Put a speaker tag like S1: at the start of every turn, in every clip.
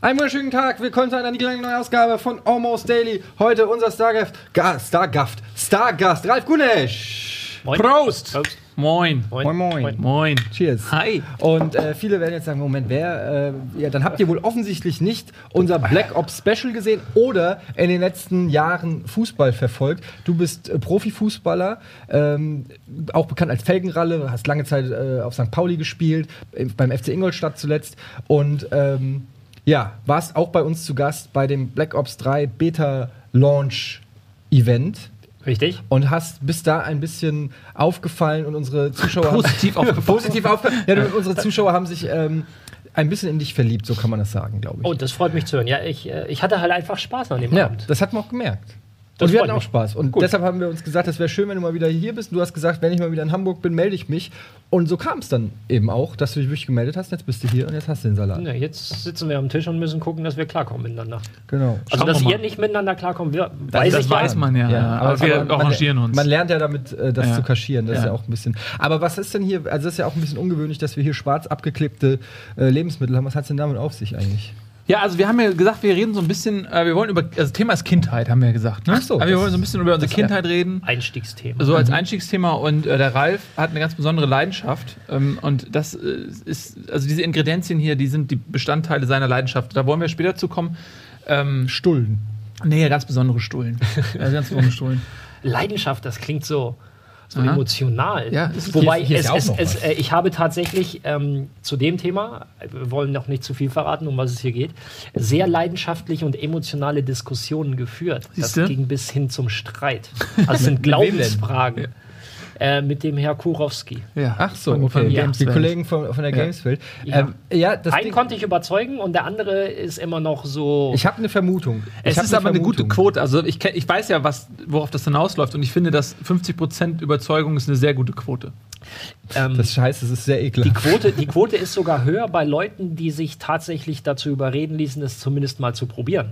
S1: Einen wunderschönen Tag, willkommen zu einer neuen Ausgabe von Almost Daily. Heute unser Stargast, Ga- Stargast, Stargast, Ralf Gunesch.
S2: Moin.
S3: Prost!
S2: Prost.
S3: Moin.
S1: Moin, moin.
S3: Moin.
S1: Cheers.
S3: Hi.
S1: Und äh, viele werden jetzt sagen, Moment, wer, äh, ja, dann habt ihr wohl offensichtlich nicht unser Black Ops Special gesehen oder in den letzten Jahren Fußball verfolgt. Du bist äh, Profifußballer, ähm, auch bekannt als Felgenralle, hast lange Zeit äh, auf St. Pauli gespielt, beim FC Ingolstadt zuletzt und ähm, ja, warst auch bei uns zu Gast bei dem Black Ops 3 Beta Launch Event
S2: Richtig?
S1: und hast bis da ein bisschen aufgefallen und unsere Zuschauer
S3: Positiv
S1: haben,
S3: aufgefallen.
S1: positiv aufgefallen. Ja, unsere Zuschauer haben sich ähm, ein bisschen in dich verliebt, so kann man das sagen, glaube ich.
S2: Oh, das freut mich zu hören. Ja, ich, äh, ich hatte halt einfach Spaß an dem
S1: ja,
S2: Abend.
S1: das hat man auch gemerkt.
S2: Das
S1: und wir hatten auch
S2: mich.
S1: Spaß. Und
S2: Gut.
S1: deshalb haben wir uns gesagt, es wäre schön, wenn du mal wieder hier bist. Du hast gesagt, wenn ich mal wieder in Hamburg bin, melde ich mich. Und so kam es dann eben auch, dass du dich wirklich gemeldet hast. Jetzt bist du hier und jetzt hast du den Salat.
S2: Ne, jetzt sitzen wir am Tisch und müssen gucken, dass wir klarkommen miteinander.
S1: Genau.
S2: Also,
S3: Schauen
S2: dass
S3: wir
S2: ihr nicht miteinander klarkommt, wir, weiß
S3: das
S2: ich
S3: weiß
S2: ja.
S3: man ja. ja. Aber, wir
S1: aber
S3: arrangieren
S1: man,
S3: uns.
S1: Man lernt ja damit, äh, das
S3: Ja.
S1: zu kaschieren. Das ist
S3: Ja.
S1: ja auch ein bisschen. Aber was ist denn hier? Also, das ist ja auch ein bisschen ungewöhnlich, dass wir hier schwarz abgeklebte äh, Lebensmittel haben. Was hat es denn damit auf sich eigentlich?
S3: Ja, also wir haben ja gesagt, wir reden so ein bisschen, äh, wir wollen über, also Thema ist Kindheit, haben wir ja gesagt. Ne?
S1: Ach so,
S3: Aber wir wollen so ein bisschen über unsere Kindheit reden.
S2: Einstiegsthema.
S3: So als Einstiegsthema und äh, der Ralf hat eine ganz besondere Leidenschaft ähm, und das äh, ist, also diese Ingredienzien hier, die sind die Bestandteile seiner Leidenschaft. Da wollen wir später zu kommen. Ähm,
S1: Stullen.
S3: nee, ganz besondere Stullen. ja, ganz besondere Stullen.
S2: Leidenschaft, das klingt so, so
S3: Aha.
S2: emotional.
S3: Ja, ist-
S2: Wobei
S1: hier ist
S2: es, es, es, äh, ich habe tatsächlich ähm, zu dem Thema, wir wollen noch nicht zu viel verraten, um was es hier geht, sehr leidenschaftliche und emotionale Diskussionen geführt.
S3: Siehste?
S2: Das ging bis hin zum Streit. Also es sind? Glaubensfragen. Äh, mit dem Herr Kurowski.
S3: Ja.
S1: Ach so,
S3: Von- von
S1: okay.
S3: Gameswelt.
S1: Die Kollegen von, von der
S3: Ja.
S1: Gameswelt.
S2: Ja.
S1: Ähm, ja, das
S2: Einen
S1: Ding,
S2: konnte ich überzeugen und der andere ist immer noch so.
S1: ich habe eine Vermutung.
S3: Es ist aber eine gute
S1: Vermutung.
S3: Quote. Also ich, ich weiß ja, was, worauf das hinausläuft und ich finde, dass 50% Überzeugung ist eine sehr gute Quote.
S2: ähm,
S1: Das heißt, es ist sehr
S2: die,
S1: ekelhaft.
S2: Quote, die Quote ist sogar höher bei Leuten, die sich tatsächlich dazu überreden ließen, es zumindest mal zu probieren.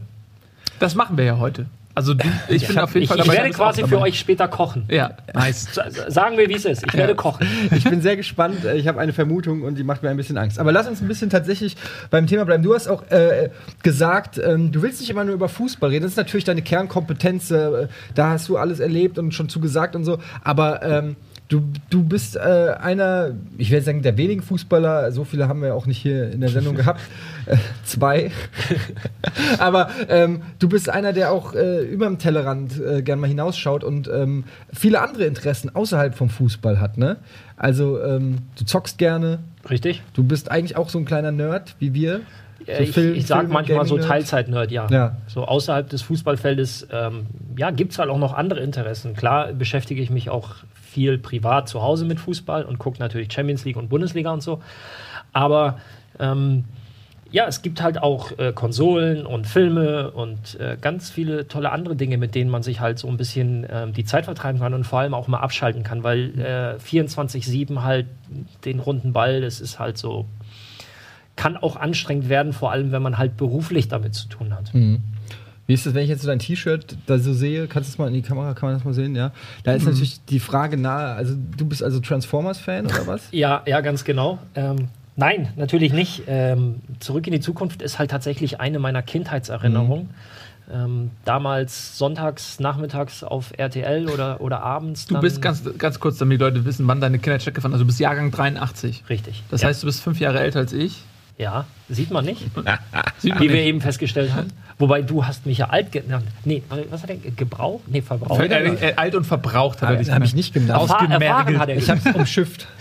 S3: Das machen wir ja heute. Also du, ich bin
S2: hab-
S3: auf jeden
S2: ich,
S3: Fall
S2: ich
S3: dabei.
S2: werde quasi für euch später kochen.
S3: Ja, nice.
S2: Sagen wir, wie es ist. Ich werde kochen.
S1: Ich bin sehr gespannt. Äh, Ich habe eine Vermutung und die macht mir ein bisschen Angst. Aber lass uns ein bisschen tatsächlich beim Thema bleiben. Du hast auch äh, gesagt, ähm, du willst nicht immer nur über Fußball reden. Das ist natürlich deine Kernkompetenz. Äh, da hast du alles erlebt und schon zugesagt und so. Aber ähm, du, du bist äh, einer, ich werde sagen, der wenigen Fußballer. So viele haben wir auch nicht hier in der Sendung gehabt. Äh, zwei. Aber ähm, du bist einer, der auch äh, über den Tellerrand äh, gern mal hinausschaut und ähm, viele andere Interessen außerhalb vom Fußball hat, ne? Also ähm, du zockst gerne,
S2: Richtig?
S1: du bist eigentlich auch so ein kleiner Nerd wie wir. So
S2: ich
S1: Film-
S2: ich sage
S1: Film-
S2: manchmal so. Teilzeit-Nerd, ja.
S1: Ja.
S2: So außerhalb des Fußballfeldes, ähm, ja, gibt es halt auch noch andere Interessen. Klar beschäftige ich mich auch viel privat zu Hause mit Fußball und gucke natürlich Champions League und Bundesliga und so. Aber ähm, ja, es gibt halt auch äh, Konsolen und Filme und äh, ganz viele tolle andere Dinge, mit denen man sich halt so ein bisschen ähm, die Zeit vertreiben kann und vor allem auch mal abschalten kann, weil äh, 24-7 halt den runden Ball, das ist halt so, kann auch anstrengend werden, vor allem wenn man halt beruflich damit zu tun hat.
S1: Wie ist das, wenn ich jetzt so dein T-Shirt da so sehe? Kannst du das mal in die Kamera, kann man das mal sehen? Ja. Da ist natürlich die Frage nahe, also du bist also Transformers-Fan oder was?
S2: Ja, ja, ganz genau. Ähm, nein, natürlich nicht. Ähm, Zurück in die Zukunft ist halt tatsächlich eine meiner Kindheitserinnerungen. Ähm, damals sonntags, nachmittags auf RTL oder, oder abends.
S3: Du bist ganz, ganz kurz, damit die Leute wissen, wann deine Kindheit stattgefangen hat. Also du bist Jahrgang 83.
S2: Richtig.
S3: Das
S2: ja.
S3: heißt, du bist fünf Jahre älter als ich.
S2: Ja, sieht man nicht,
S3: Sieht man
S2: wie wir
S3: nicht.
S2: eben festgestellt haben. Wobei du hast mich ja alt genannt. Nee, was hat er? Gebrauch? Nee, Verbrauch.
S3: Äh, äh, alt und verbraucht hat er dich
S1: Habe ich nicht genannt.
S2: Erfahren hat er
S1: Ich habe es umschifft.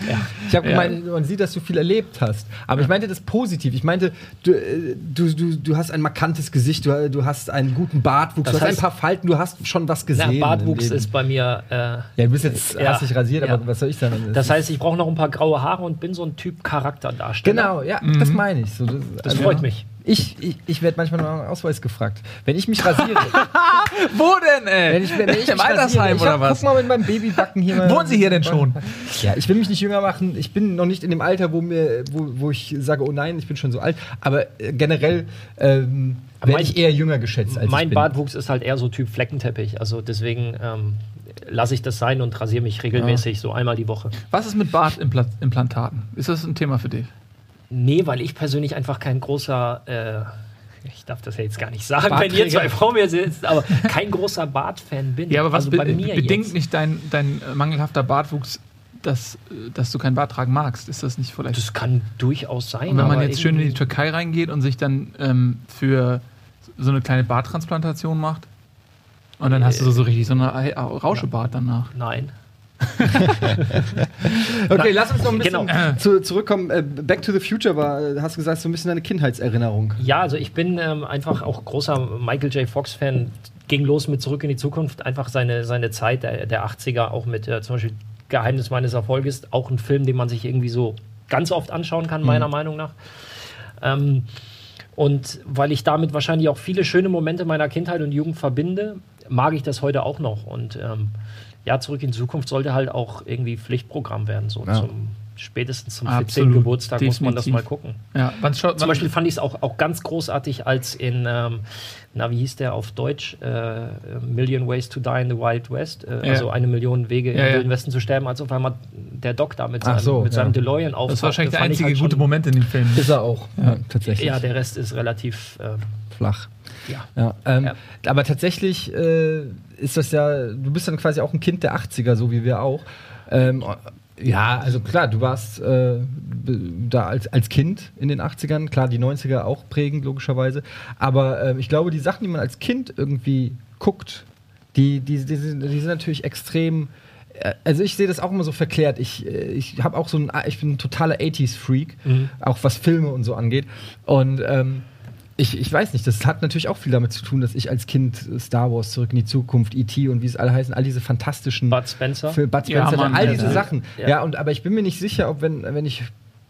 S1: Ich habe
S3: Ja.
S1: gemeint, man sieht, dass du viel erlebt hast. Aber ich meinte das positiv. Ich meinte, du, äh, du, du, du hast ein markantes Gesicht, du, du hast einen guten Bartwuchs,
S2: Das
S1: du hast ein
S2: heißt-
S1: paar Falten, du hast schon was gesehen.
S2: Na, Bartwuchs ist bei mir. Äh,
S1: Ja, du bist jetzt
S2: Ja.
S1: hast dich rasiert,
S2: Ja.
S1: aber was soll ich sagen?
S2: das heißt, ich brauche noch ein paar graue Haare und bin so ein Typ Charakterdarsteller.
S1: genau, ja, das meine ich. So, das
S2: Das
S1: also,
S2: freut mich.
S1: Ich, ich, ich werde manchmal noch nach Ausweis gefragt. Wenn ich mich rasiere.
S3: Wo denn, ey?
S1: wenn ich, wenn ich
S3: Im Altersheim
S1: rasiere, ich
S3: oder
S1: hab,
S3: was?
S1: Guck mal mit meinem Babybacken hier mal.
S3: Wohnen Sie hier denn schon?
S1: Ja, ich will mich nicht jünger machen. Ich bin noch nicht in dem Alter, wo, mir, wo, wo ich sage, oh nein, ich bin schon so alt. Aber äh, generell ähm, werde ich eher jünger geschätzt als
S2: mein
S1: ich bin.
S2: Bartwuchs ist halt eher so Typ Fleckenteppich. Also deswegen ähm, lasse ich das sein und rasiere mich regelmäßig, so einmal die Woche.
S3: Was ist mit Bartimplantaten? Ist das ein Thema für dich?
S2: Nee, weil ich persönlich einfach kein großer, äh, ich darf das ja jetzt gar nicht sagen, wenn ihr zwei vor mir sitzt, aber kein großer Bart-Fan bin.
S3: Ja, aber was
S2: also
S3: be bedingt
S2: jetzt.
S3: nicht dein, dein äh, mangelhafter Bartwuchs, dass, äh, dass du keinen Bart tragen magst? Ist das nicht vielleicht?
S2: Das kann durchaus sein.
S3: und wenn man jetzt schön in die Türkei reingeht und sich dann ähm, für so eine kleine Barttransplantation macht und dann hast du so, so richtig so eine äh, Rauschebart danach.
S2: Nein.
S1: Okay, lass uns noch ein bisschen
S2: Genau.
S1: zu, zurückkommen. Äh, Back to the Future war, äh, hast du gesagt, so ein bisschen deine Kindheitserinnerung.
S2: Ja, also ich bin ähm, einfach auch großer Michael J. Fox-Fan. Ging los mit Zurück in die Zukunft. Einfach seine, seine Zeit der, der 80er, auch mit äh, zum Beispiel Geheimnis meines Erfolges. Auch ein Film, den man sich irgendwie so ganz oft anschauen kann, meiner Meinung nach. Ähm, und weil ich damit wahrscheinlich auch viele schöne Momente meiner Kindheit und Jugend verbinde, mag ich das heute auch noch. Und ähm, ja, Zurück in die Zukunft sollte halt auch irgendwie Pflichtprogramm werden. So
S1: Ja.
S2: zum, spätestens zum 14.
S3: Absolut,
S2: Geburtstag muss man das
S3: definitiv.
S2: mal gucken.
S3: Ja, wann schaut
S2: Zum Beispiel fand ich es auch, auch ganz großartig, als in, ähm, na, wie hieß der auf Deutsch? Äh, Million Ways to Die in the Wild West. Äh,
S3: Ja.
S2: Also eine Million Wege
S3: Ja,
S2: im
S3: ja.
S2: Wilden Westen zu sterben, als auf einmal der Doc da mit seinem,
S1: so,
S2: mit
S1: ja.
S2: seinem DeLorean auftauchte.
S3: das war wahrscheinlich der einzige
S2: halt
S3: gute Moment in dem Film.
S1: Ist er auch, ja, tatsächlich.
S2: Ja, der Rest ist relativ, äh,
S1: flach.
S2: Ja.
S1: Ja, ähm,
S2: Ja.
S1: Aber tatsächlich äh, ist das ja, du bist dann quasi auch ein Kind der 80er, so wie wir auch. Ähm, ja, also klar, du warst äh, da als, als Kind in den 80ern, klar, die 90er auch prägend, logischerweise. Aber ähm, ich glaube, die Sachen, die man als Kind irgendwie guckt, die, die, die, sind, die sind natürlich extrem. äh, Also ich sehe das auch immer so verklärt. Ich, äh, ich habe auch so ein, ich bin ein totaler 80s-Freak,
S2: Mhm.
S1: auch was Filme und so angeht. Und ähm, ich, ich weiß nicht, das hat natürlich auch viel damit zu tun, dass ich als Kind äh, Star Wars, Zurück in die Zukunft, E.T. und wie es alle heißen, all diese fantastischen
S2: Bud Spencer.
S1: Film, Bud
S3: Ja,
S1: Spencer,
S3: Mann,
S1: all
S3: ja,
S1: diese
S3: ja.
S1: Sachen.
S2: Ja.
S1: Ja. und aber ich bin mir nicht sicher, ob wenn, wenn ich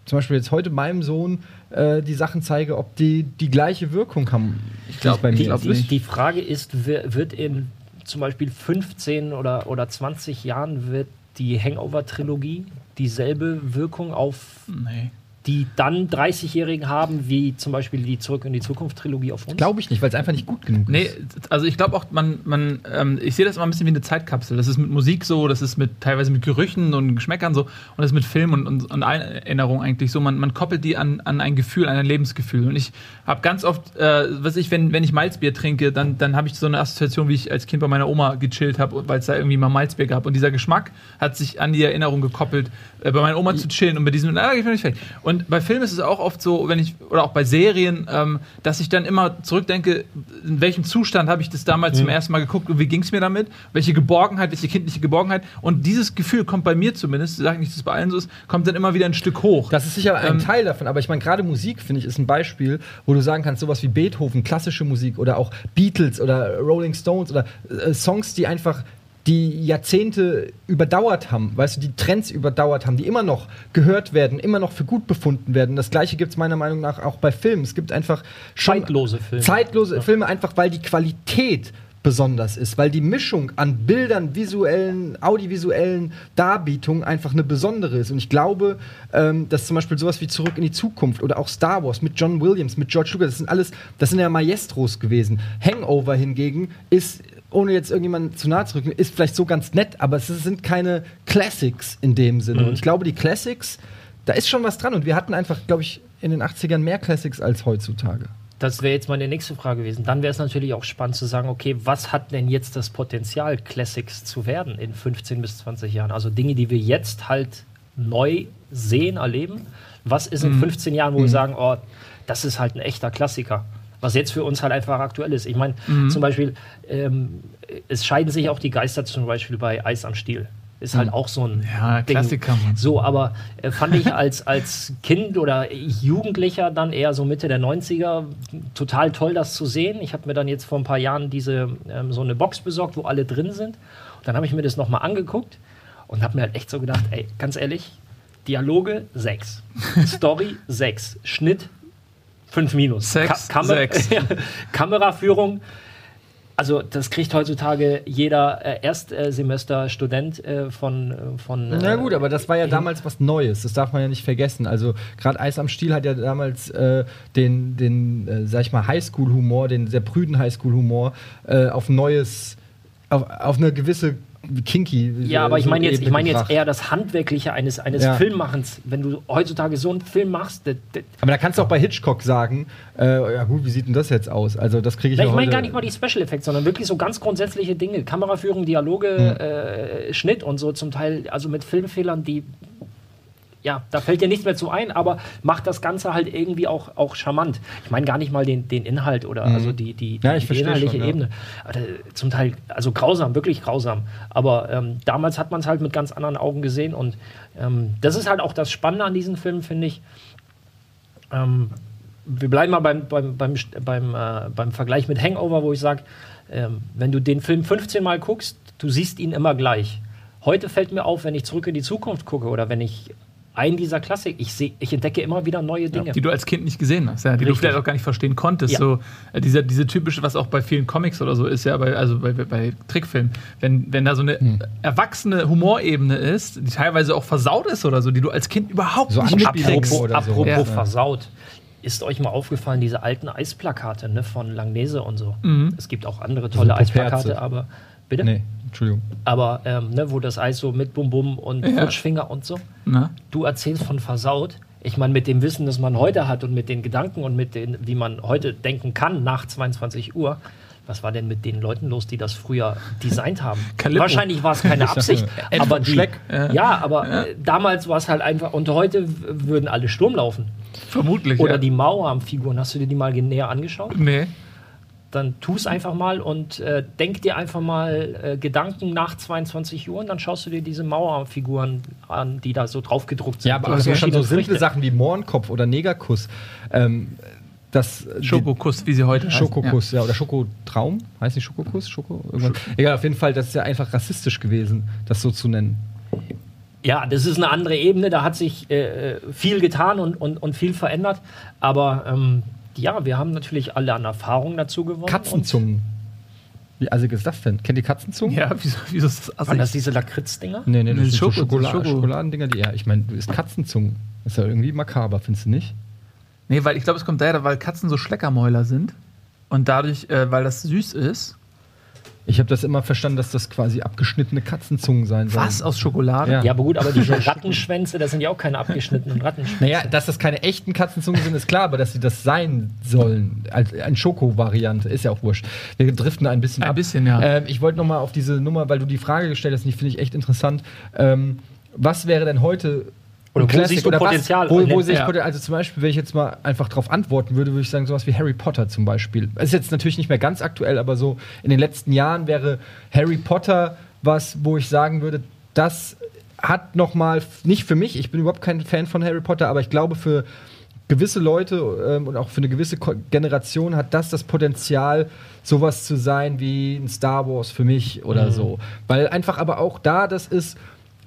S1: zum Beispiel jetzt heute meinem Sohn äh, die Sachen zeige, ob die die gleiche Wirkung haben. Ich
S3: glaub-
S1: bei mir.
S3: nicht.
S2: Die Frage ist, wird in zum Beispiel 15 oder, oder 20 Jahren wird die Hangover-Trilogie dieselbe Wirkung auf
S3: Nee.
S2: Die dann 30-Jährigen haben, wie zum Beispiel die Zurück in die Zukunft-Trilogie auf uns?
S1: Glaube ich nicht, weil es einfach nicht gut genug
S3: Nee,
S1: ist.
S3: also ich glaube auch, man, man ähm, ich sehe das immer ein bisschen wie eine Zeitkapsel. Das ist mit Musik so, das ist mit teilweise mit Gerüchen und Geschmäckern so und das ist mit Film und, und, und Erinnerung eigentlich so. Man, man koppelt die an, an ein Gefühl, an ein Lebensgefühl. Und ich habe ganz oft, äh, was ich, wenn, wenn ich Malzbier trinke, dann, dann habe ich so eine Assoziation, wie ich als Kind bei meiner Oma gechillt habe, weil es da irgendwie mal Malzbier gab. Und dieser Geschmack hat sich an die Erinnerung gekoppelt, äh, bei meiner Oma zu chillen und mit diesem, na, ich bin nicht fertig. Und bei Filmen ist es auch oft so, wenn ich, oder auch bei Serien, ähm, dass ich dann immer zurückdenke, in welchem Zustand habe ich das damals zum ersten Mal geguckt und wie ging es mir damit? Welche Geborgenheit, welche kindliche Geborgenheit? Und dieses Gefühl kommt bei mir zumindest, ich sage nicht, dass es bei allen so ist, kommt dann immer wieder ein Stück hoch.
S1: Das ist sicher ein
S3: Ähm,
S1: Teil davon, aber ich meine, gerade Musik, finde ich, ist ein Beispiel, wo du sagen kannst, sowas wie Beethoven, klassische Musik oder auch Beatles oder Rolling Stones oder äh, Songs, die einfach die Jahrzehnte überdauert haben, weißt du, die Trends überdauert haben, die immer noch gehört werden, immer noch für gut befunden werden. Das gleiche gibt es meiner Meinung nach auch bei Filmen. Es gibt einfach
S2: Zeitlose Filme.
S1: Zeitlose Filme, einfach weil die Qualität besonders ist, weil die Mischung an Bildern, visuellen, audiovisuellen Darbietungen einfach eine besondere ist. Und ich glaube, ähm, dass zum Beispiel sowas wie Zurück in die Zukunft oder auch Star Wars mit John Williams, mit George Lucas, das sind alles, das sind ja Maestros gewesen. Hangover hingegen ist ohne jetzt irgendjemanden zu nahe zu rücken, ist vielleicht so ganz nett, aber es sind keine Classics in dem Sinne.
S2: Mhm.
S1: Und ich glaube, die Classics, da ist schon was dran. Und wir hatten einfach, glaube ich, in den 80ern mehr Classics als heutzutage.
S2: Das wäre jetzt meine nächste Frage gewesen. Dann wäre es natürlich auch spannend zu sagen, okay, was hat denn jetzt das Potenzial, Classics zu werden in 15 bis 20 Jahren? Also Dinge, die wir jetzt halt neu sehen, erleben. Was ist in 15 Jahren, wo wir sagen, oh, das ist halt ein echter Klassiker? Was jetzt für uns halt einfach aktuell ist. Ich meine, zum Beispiel, ähm, es scheiden sich auch die Geister zum Beispiel bei Eis am Stiel. Ist halt auch so ein
S3: Ja, Klassiker, Mann.
S2: so, aber äh, fand ich als, als Kind oder Jugendlicher dann eher so Mitte der 90er total toll, das zu sehen. Ich habe mir dann jetzt vor ein paar Jahren diese ähm, so eine Box besorgt, wo alle drin sind. Und dann habe ich mir das nochmal angeguckt und habe mir halt echt so gedacht, ey, ganz ehrlich, Dialoge 6, Story 6, Schnitt 5 minus.
S3: Sex,
S2: Kamer
S3: sechs.
S2: Kameraführung. Also das kriegt heutzutage jeder äh, Erstsemester-Student äh, von, äh, von äh,
S1: Na gut, aber das war ja damals was Neues, das darf man ja nicht vergessen. Also gerade Eis am Stiel hat ja damals äh, den, den äh, sag ich mal, Highschool-Humor, den sehr prüden Highschool-Humor äh, auf neues, auf, auf eine gewisse kinky.
S2: Ja, aber ich
S1: so
S2: meine jetzt, ich meine jetzt eher das Handwerkliche eines, eines
S1: Ja.
S2: Filmmachens. Wenn du heutzutage so einen Film machst, das, das,
S1: Aber da kannst du auch bei Hitchcock sagen, äh, ja gut, wie sieht denn das jetzt aus? Also das kriege ich
S2: Na, ich meine gar nicht mal die Special Effects, sondern wirklich so ganz grundsätzliche Dinge. Kameraführung, Dialoge,
S1: Hm.
S2: äh, Schnitt und so zum Teil, also mit Filmfehlern, die. Ja, da fällt dir nichts mehr zu ein, aber macht das Ganze halt irgendwie auch, auch charmant. Ich meine gar nicht mal den, den Inhalt oder also die, die,
S1: Hm. Ja, ich
S2: die inhaltliche
S1: schon, ja.
S2: Ebene. Äh, zum Teil, also grausam, wirklich grausam. Aber ähm, damals hat man es halt mit ganz anderen Augen gesehen und ähm, das ist halt auch das Spannende an diesen Filmen, finde ich. Ähm, wir bleiben mal beim, beim, beim, beim, äh, beim Vergleich mit Hangover, wo ich sage, ähm, wenn du den Film 15 Mal guckst, du siehst ihn immer gleich. Heute fällt mir auf, wenn ich zurück in die Zukunft gucke oder wenn ich einen dieser Klassik, ich, seh, ich entdecke immer wieder neue Dinge.
S3: die du als Kind nicht gesehen hast, ja, die du
S2: Richtig.
S3: vielleicht auch gar nicht verstehen konntest.
S2: Ja.
S3: So, äh, dieser, diese typische, was auch bei vielen Comics oder so ist, ja, bei, also bei, bei Trickfilmen, wenn, wenn da so eine
S1: Hm.
S3: erwachsene Humorebene ist, die teilweise auch versaut ist oder so, die du als Kind überhaupt
S1: So
S3: nicht mitkriegst.
S2: Apropos,
S1: oder so.
S2: apropos
S3: Ja.
S2: versaut. Ist euch mal aufgefallen, diese alten Eisplakate ne, von Langnese und so? Es gibt auch andere tolle. Eisplakate, aber. Bitte?
S1: Nee, Entschuldigung.
S2: Aber ähm, ne, wo das Eis so mit Bum Bum und
S3: Ja.
S2: Rutschfinger und so.
S3: Na?
S2: Du erzählst von versaut. Ich meine, mit dem Wissen, das man heute hat und mit den Gedanken und mit den, wie man heute denken kann nach 22 Uhr, was war denn mit den Leuten los, die das früher designt haben? Wahrscheinlich war es keine Absicht, aber die,
S1: Schleck.
S2: ja. aber Äh, damals war es halt einfach und heute würden alle Sturm laufen.
S3: Vermutlich.
S2: Oder
S3: ja.
S2: die Mauerarm-Figuren, hast du dir die mal näher angeschaut?
S3: Nee.
S2: Dann tu es einfach mal und äh, denk dir einfach mal äh, Gedanken nach 22 Uhr und dann schaust du dir diese Mauerfiguren an, die da so drauf gedruckt sind.
S1: Ja, aber
S2: Die
S1: auch so schon so simple
S2: Früchte.
S1: Sachen wie Mohrenkopf oder Negerkuss. Ähm, das, die-
S3: Schokokuss, wie sie heute heißen.
S1: Schokokuss, ja. oder Schokotraum, heißt nicht Schokokuss? Schoko? Irgendwas. Egal, auf jeden Fall, das ist ja einfach rassistisch gewesen, das so zu nennen.
S2: Ja, das ist eine andere Ebene, da hat sich äh, viel getan und, und, und viel verändert. Aber ähm, ja, wir haben natürlich alle an Erfahrung dazu gewonnen.
S1: Katzenzungen. Wie assig ist das denn? Kennt ihr Katzenzungen?
S3: Ja, wieso, wieso ist das
S2: Und waren das
S3: assig?
S2: diese Lakritz-Dinger?
S1: Nee, nee,
S3: Nee,
S1: das sind so
S3: Schoko-
S1: Schokolade,
S3: Schoko-
S1: Schokoladendinger, die, ja, ich meine, du isst Katzenzungen. Das ist ja irgendwie makaber, findest du nicht?
S3: Nee, weil ich glaube, es kommt daher, weil Katzen so Schleckermäuler sind. Und dadurch, äh, weil das süß ist.
S1: Ich habe das immer verstanden, dass das quasi abgeschnittene Katzenzungen sein sollen.
S3: Was? Aus Schokolade?
S1: Ja.
S2: Ja, aber gut, aber diese Rattenschwänze, das sind ja auch keine abgeschnittenen Rattenschwänze.
S1: Naja, dass das keine echten Katzenzungen sind, ist klar, aber dass sie das sein sollen, als eine Schoko-Variante, ist ja auch wurscht. Wir driften ein bisschen
S3: Ein
S1: ab.
S3: bisschen, ja.
S1: Ähm, ich wollte noch mal auf diese Nummer, weil du die Frage gestellt hast, und die finde ich echt interessant. Ähm, was wäre denn heute
S2: Oder wo siehst du
S1: oder
S2: Potenzial?
S1: Was, wo, wo
S2: Ja.
S1: sehe ich Potenzial? Also zum Beispiel, wenn ich jetzt mal einfach darauf antworten würde, würde ich sagen, sowas wie Harry Potter zum Beispiel. Ist jetzt natürlich nicht mehr ganz aktuell, aber so in den letzten Jahren wäre Harry Potter was, wo ich sagen würde, das hat noch mal nicht für mich. Ich bin überhaupt kein Fan von Harry Potter, aber ich glaube für gewisse Leute ähm, und auch für eine gewisse Ko Generation hat das das Potenzial, sowas zu sein wie ein Star Wars für mich oder so. Weil einfach aber auch da das ist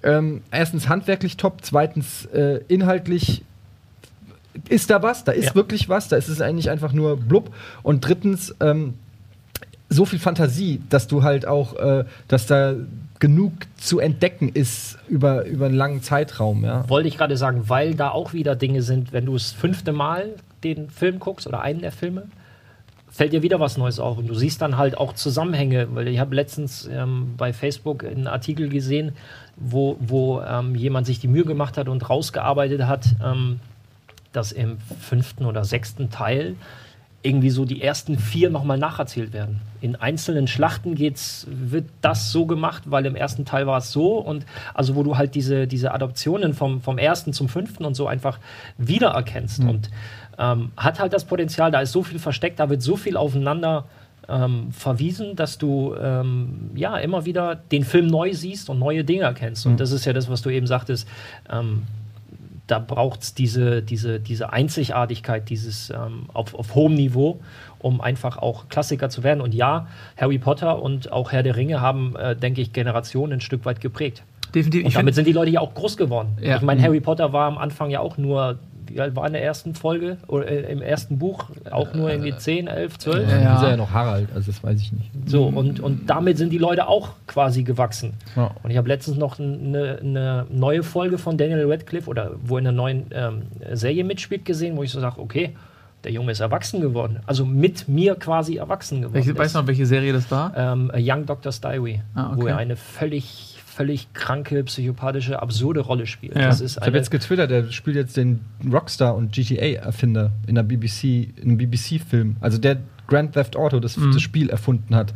S1: ähm, erstens handwerklich top, zweitens äh, inhaltlich ist da was, da ist
S2: Ja.
S1: wirklich was, da ist es eigentlich einfach nur blub und drittens ähm, so viel Fantasie, dass du halt auch, äh, dass da genug zu entdecken ist über, über einen langen Zeitraum, ja.
S2: Wollte ich gerade sagen, weil da auch wieder Dinge sind, wenn du das fünfte Mal den Film guckst oder einen der Filme, fällt dir wieder was Neues auf und du siehst dann halt auch Zusammenhänge, weil ich habe letztens ähm, bei Facebook einen Artikel gesehen, wo, wo ähm, jemand sich die Mühe gemacht hat und rausgearbeitet hat, ähm, dass im fünften oder sechsten Teil irgendwie so die ersten vier nochmal nacherzählt werden. In einzelnen Schlachten geht's, wird das so gemacht, weil im ersten Teil war es so und also wo du halt diese, diese Adoptionen vom, vom ersten zum fünften und so einfach wiedererkennst und ähm, hat halt das Potenzial, da ist so viel versteckt, da wird so viel aufeinander ähm, verwiesen, dass du ähm, ja immer wieder den Film neu siehst und neue Dinge erkennst. Und das ist ja das, was du eben sagtest. Ähm, da braucht es diese, diese, diese Einzigartigkeit, dieses ähm, auf, auf hohem Niveau, um einfach auch Klassiker zu werden. Und ja, Harry Potter und auch Herr der Ringe haben, äh, denke ich, Generationen ein Stück weit geprägt.
S3: Definitiv.
S2: Und damit sind die Leute ja auch groß geworden.
S3: Ja.
S2: Ich meine, Harry Potter war am Anfang ja auch nur wie alt war in der ersten Folge oder äh, im ersten Buch? Auch nur irgendwie 10, 11, 12?
S1: Ja.
S3: Ja.
S1: Ist er ja noch Harald, also das weiß ich nicht.
S2: So, und, und damit sind die Leute auch quasi gewachsen.
S1: Ja.
S2: Und ich habe letztens noch eine, eine neue Folge von Daniel Radcliffe oder wo in einer neuen ähm, Serie mitspielt gesehen, wo ich so sage, okay, der Junge ist erwachsen geworden. Also mit mir quasi erwachsen geworden.
S3: Weißt du noch, welche Serie das war?
S2: ähm, A Young Doctor's Diary,
S3: Ah, okay.
S2: wo er eine völlig, völlig kranke, psychopathische, absurde Rolle spielt.
S3: Ja.
S2: Das ist
S1: Ich habe jetzt getwittert, der spielt jetzt den Rockstar und GTA-Erfinder in der BBC, in einem BBC-Film. Also der Grand Theft Auto das,
S3: Mhm.
S1: das Spiel erfunden hat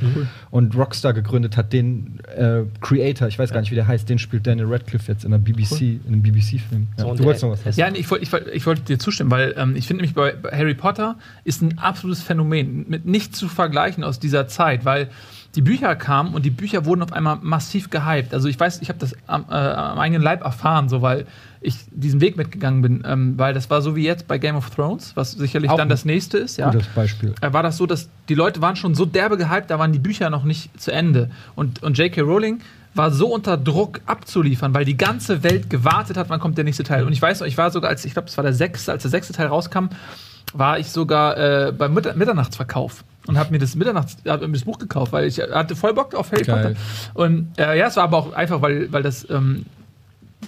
S1: und Rockstar gegründet hat, den äh, Creator, ich weiß gar nicht, wie der heißt, den spielt Daniel Radcliffe jetzt in der BBC, in einem BBC-Film. Ja,
S2: So,
S1: du wolltest noch was sagen.
S3: Ja, nee, ich wollte ich wollt, ich wollt dir zustimmen, weil ähm, ich finde nämlich bei, bei Harry Potter ist ein absolutes Phänomen, mit nicht zu vergleichen aus dieser Zeit, weil die Bücher kamen und die Bücher wurden auf einmal massiv gehypt. Also ich weiß, ich habe das am, äh, am eigenen Leib erfahren, so weil ich diesen Weg mitgegangen bin, ähm, weil das war so wie jetzt bei Game of Thrones, was sicherlich
S1: Auch
S3: dann das nächste ist. Ja
S1: Gutes Beispiel.
S3: äh, war das so, dass die Leute waren schon so derbe gehypt, da waren die Bücher noch nicht zu Ende. Und, und J.K. Rowling war so unter Druck abzuliefern, weil die ganze Welt gewartet hat, wann kommt der nächste Teil. Und ich weiß noch, ich war sogar, als ich glaube, es war der sechste, als der sechste Teil rauskam, war ich sogar äh, beim Mitter Mitternachtsverkauf und habe mir das Mitternachts hab mir das Buch gekauft, weil ich hatte voll Bock auf Harry
S1: Geil.
S3: Potter. Und äh, ja, es war aber auch einfach, weil, weil das ähm,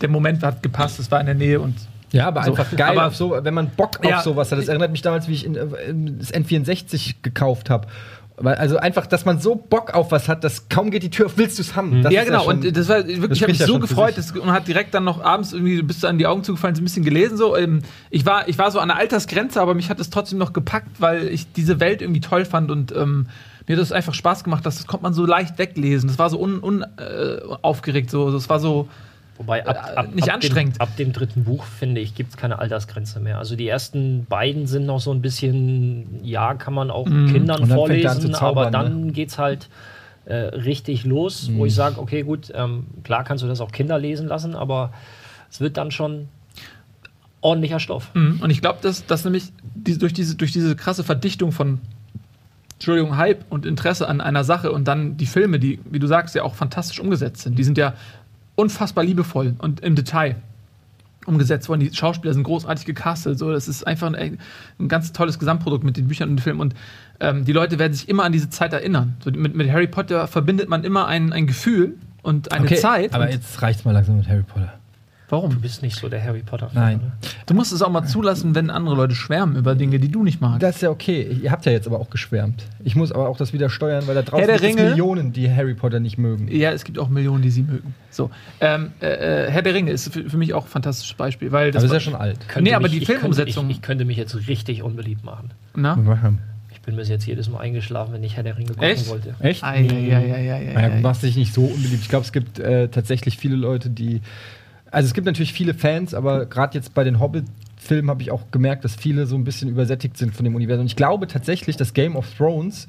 S3: der Moment hat gepasst, es war in der Nähe und
S1: Ja, aber
S3: So,
S1: einfach geil,
S3: aber-
S1: so, wenn man Bock auf
S3: Ja.
S1: sowas hat. Das erinnert mich damals, wie ich in, äh, in das N64 gekauft habe. Also einfach, dass man so Bock auf was hat, dass kaum geht die Tür auf, willst du es haben. Das
S3: ja, genau.
S1: schon-
S3: und das war wirklich,
S1: das
S3: ich habe mich
S1: ja
S3: so gefreut das, und hat direkt dann noch abends irgendwie bis an die Augen zugefallen, so ein bisschen gelesen. So. Ähm, ich, war, ich war so an der Altersgrenze, aber mich hat es trotzdem noch gepackt, weil ich diese Welt irgendwie toll fand und ähm, mir hat das einfach Spaß gemacht. Das, das konnte man so leicht weglesen. Das war so unaufgeregt. Un, äh, aufgeregt, so. Das war so.
S2: Wobei ab,
S3: Äh,
S2: ab,
S3: nicht
S2: ab
S3: anstrengend.
S2: Dem, ab dem dritten Buch, finde ich, gibt es keine Altersgrenze mehr. Also die ersten beiden sind noch so ein bisschen, ja, kann man auch
S3: Mhm.
S2: Kindern
S1: Und dann er
S2: vorlesen,
S1: zaubern,
S2: aber dann geht's halt äh, richtig los, wo ich sage, okay, gut, ähm, klar kannst du das auch Kinder lesen lassen, aber es wird dann schon ordentlicher Stoff.
S3: Mhm. Und ich glaube, dass, dass nämlich die, durch, diese, durch diese krasse Verdichtung von Entschuldigung, Hype und Interesse an einer Sache und dann die Filme, die, wie du sagst, ja auch fantastisch umgesetzt sind. Die sind ja unfassbar liebevoll und im Detail umgesetzt worden. Die Schauspieler sind großartig gecastet. So, das ist einfach ein, ein ganz tolles Gesamtprodukt mit den Büchern und den Filmen. Und ähm, die Leute werden sich immer an diese Zeit erinnern. So, mit, mit Harry Potter verbindet man immer ein, ein Gefühl und eine
S1: Okay,
S3: Zeit.
S1: Aber jetzt reicht's mal langsam mit Harry Potter.
S3: Warum?
S2: Du bist nicht so der Harry Potter.
S1: Nein.
S3: Du musst es auch mal zulassen, wenn andere Leute schwärmen über Dinge, die du nicht magst.
S1: Das ist ja okay. Ihr habt ja jetzt aber auch geschwärmt. Ich muss aber auch das wieder steuern, weil da draußen
S3: Herr
S1: gibt es? Millionen, die Harry Potter nicht mögen.
S3: Ja, es gibt auch Millionen, die sie mögen. So, ähm, äh, äh, Herr der Ringe ist für, für mich auch ein fantastisches Beispiel, weil das
S1: Aber ist ja schon alt.
S3: Nee, aber die
S2: ich könnte-
S3: Filmumsetzung-
S2: Ich, ich könnte mich jetzt richtig unbeliebt machen.
S3: Na?
S2: Ich bin bis jetzt jedes Mal eingeschlafen, wenn ich Herr der Ringe gucken
S3: Echt?
S2: wollte.
S1: Echt?
S3: Ei, ei, ei, ei, ei,
S1: Naja,
S3: ei,
S1: du machst dich nicht so unbeliebt. Ich glaube, es gibt äh, tatsächlich viele Leute, die. Also es gibt natürlich viele Fans, aber gerade jetzt bei den Hobbit-Filmen habe ich auch gemerkt, dass viele so ein bisschen übersättigt sind von dem Universum. Und ich glaube tatsächlich, dass Game of Thrones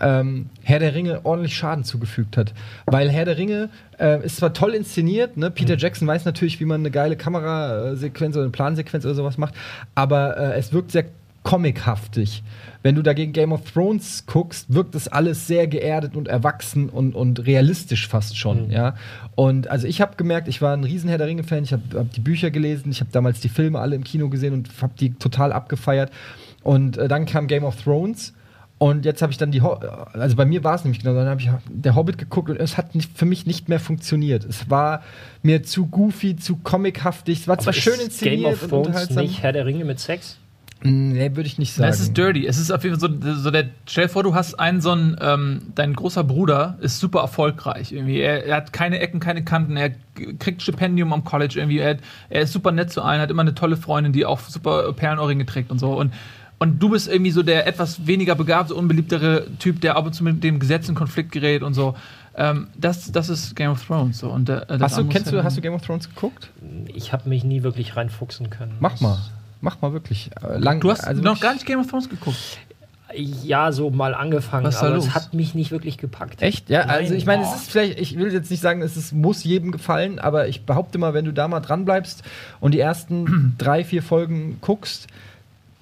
S1: ähm, Herr der Ringe ordentlich Schaden zugefügt hat. Weil Herr der Ringe äh, ist zwar toll inszeniert, ne? Peter Jackson weiß natürlich, wie man eine geile Kamerasequenz oder eine Plansequenz oder sowas macht, aber äh, es wirkt sehr comichaftig. Wenn du dagegen Game of Thrones guckst, wirkt das alles sehr geerdet und erwachsen und, und realistisch fast schon,
S2: Mhm.
S1: ja. Und also ich habe gemerkt, ich war ein riesen Herr der Ringe-Fan, ich habe hab die Bücher gelesen, ich habe damals die Filme alle im Kino gesehen und habe die total abgefeiert. Und äh, dann kam Game of Thrones und jetzt habe ich dann die, Ho also bei mir war es nämlich genau, dann habe ich der Hobbit geguckt und es hat nicht, für mich nicht mehr funktioniert. Es war mir zu goofy, zu comichaftig, es war zwar
S2: Aber
S1: schön
S2: ist
S1: inszeniert
S2: Game of
S1: und
S2: Thrones
S1: unterhaltsam.
S2: nicht Herr der Ringe mit Sex?
S1: Nee, würde ich nicht sagen.
S3: Es ist dirty. Es ist auf jeden Fall so, so der, stell dir vor, du hast einen so einen, ähm, dein großer Bruder ist super erfolgreich irgendwie. Er, er hat keine Ecken, keine Kanten, er kriegt Stipendium am College irgendwie. Er, er ist super nett zu allen, hat immer eine tolle Freundin, die auch super Perlenohrringe trägt und so. Und, und du bist irgendwie so der etwas weniger begabte, unbeliebtere Typ, der ab und zu mit dem Gesetz in Konflikt gerät und so. Ähm, das, das ist Game of Thrones. So. Und, äh, das
S1: Hast du, kennst du, hast du Game of Thrones geguckt?
S2: Ich habe mich nie wirklich reinfuchsen können.
S1: Mach
S2: Das-
S1: mal. Mach mal wirklich. Äh, Lang,
S3: Du hast
S1: also
S3: noch gar nicht Game of Thrones geguckt.
S2: Ja, so mal angefangen,
S3: Was
S2: aber
S3: los?
S2: es hat mich nicht wirklich gepackt.
S1: Echt? Ja,
S2: Nein.
S1: also ich meine, es ist vielleicht, ich will jetzt nicht sagen, es ist, muss jedem gefallen, aber ich behaupte mal, wenn du da mal dran bleibst und die ersten drei, vier Folgen guckst,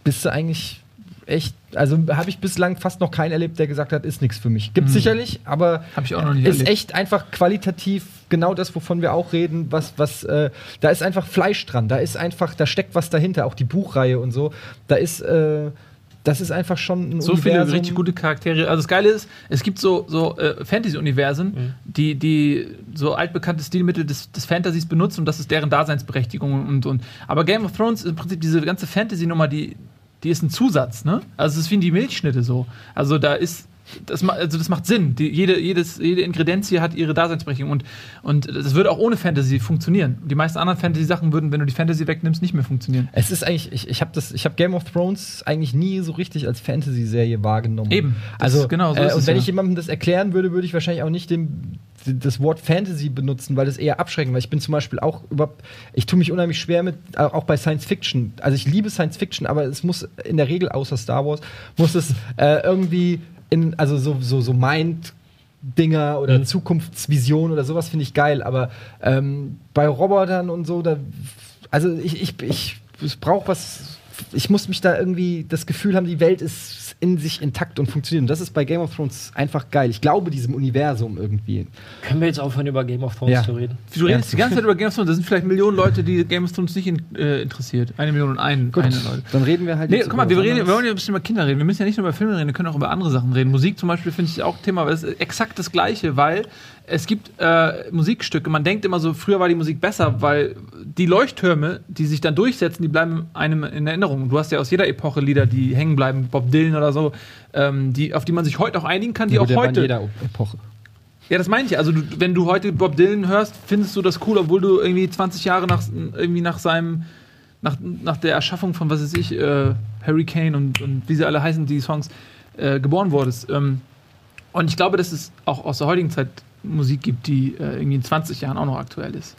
S1: bist du eigentlich echt, also habe ich bislang fast noch keinen erlebt, der gesagt hat, ist nichts für mich. Gibt
S3: Mhm.
S1: sicherlich, aber
S3: Hab ich auch noch nicht
S1: ist
S3: erlebt.
S1: echt einfach qualitativ genau das, wovon wir auch reden. Was, was, äh, da ist einfach Fleisch dran. Da ist einfach, da steckt was dahinter. Auch die Buchreihe und so. Da ist, äh, das ist einfach schon ein
S3: so viele
S1: Universum.
S3: richtig gute Charaktere. Also das Geile ist, es gibt so, so äh, Fantasy-Universen,
S1: Mhm.
S3: die, die so altbekannte Stilmittel des, des Fantasys benutzen und das ist deren Daseinsberechtigung und, und aber Game of Thrones ist im Prinzip diese ganze Fantasy-Nummer, die, die ist ein Zusatz, ne? Also es ist wie die Milchschnitte so. Also da ist das, also das macht Sinn. Die, jede, jedes, jede Ingredienz hat ihre Daseinsberechtigung und, und das würde auch ohne Fantasy funktionieren. Die meisten anderen Fantasy-Sachen würden, wenn du die Fantasy wegnimmst, nicht mehr funktionieren.
S1: Es ist eigentlich, ich, ich habe habe Game of Thrones eigentlich nie so richtig als Fantasy-Serie wahrgenommen.
S3: Eben.
S1: Also
S3: genau, so
S1: äh, und wenn
S3: ja.
S1: ich jemandem das erklären würde, würde ich wahrscheinlich auch nicht dem, das Wort Fantasy benutzen, weil das eher abschreckend, weil ich bin zum Beispiel auch überhaupt, ich tue mich unheimlich schwer mit, äh, auch bei Science Fiction. Also ich liebe Science Fiction, aber es muss in der Regel außer Star Wars muss es äh, irgendwie in, also so so so Mind Dinger oder
S2: Mhm.
S1: Zukunftsvision oder sowas finde ich geil, aber ähm, bei Robotern und so, da, also ich, ich, ich, ich brauche was, ich muss mich da irgendwie das Gefühl haben, die Welt ist in sich intakt und funktioniert. Und das ist bei Game of Thrones einfach geil. Ich glaube diesem Universum irgendwie.
S2: Können wir jetzt aufhören, über Game of Thrones
S1: Ja.
S2: zu reden?
S3: Du redest die ganze Zeit über Game of Thrones. Da sind vielleicht Millionen Leute, die Game of Thrones nicht in, äh, interessiert. Eine Million und ein,
S1: Gut,
S3: eine Leute.
S1: dann reden wir halt
S3: Nee,
S1: jetzt
S3: guck mal,
S1: über
S3: wir, reden, wir wollen ja ein bisschen über Kinder reden. Wir müssen ja nicht nur über Filme reden, wir können auch über andere Sachen reden. Musik zum Beispiel finde ich auch ein Thema, aber es ist exakt das Gleiche, weil es gibt äh, Musikstücke. Man denkt immer so, früher war die Musik besser, weil die Leuchttürme, die sich dann durchsetzen, die bleiben einem in Erinnerung. Du hast ja aus jeder Epoche Lieder, die hängen bleiben, Bob Dylan oder so, ähm, die, auf die man sich heute auch einigen kann, die
S1: Ja,
S3: auch
S1: in
S3: heute.
S1: jeder Epoche.
S3: Ja, das meine ich. Also, du, wenn du heute Bob Dylan hörst, findest du das cool, obwohl du irgendwie 20 Jahre nach, irgendwie nach seinem, nach, nach der Erschaffung von, was weiß ich, äh, Hurricane und, und wie sie alle heißen, die Songs, äh, geboren wurdest. Ähm, und ich glaube, dass es auch aus der heutigen Zeit Musik gibt, die äh, irgendwie in 20 Jahren auch noch aktuell ist.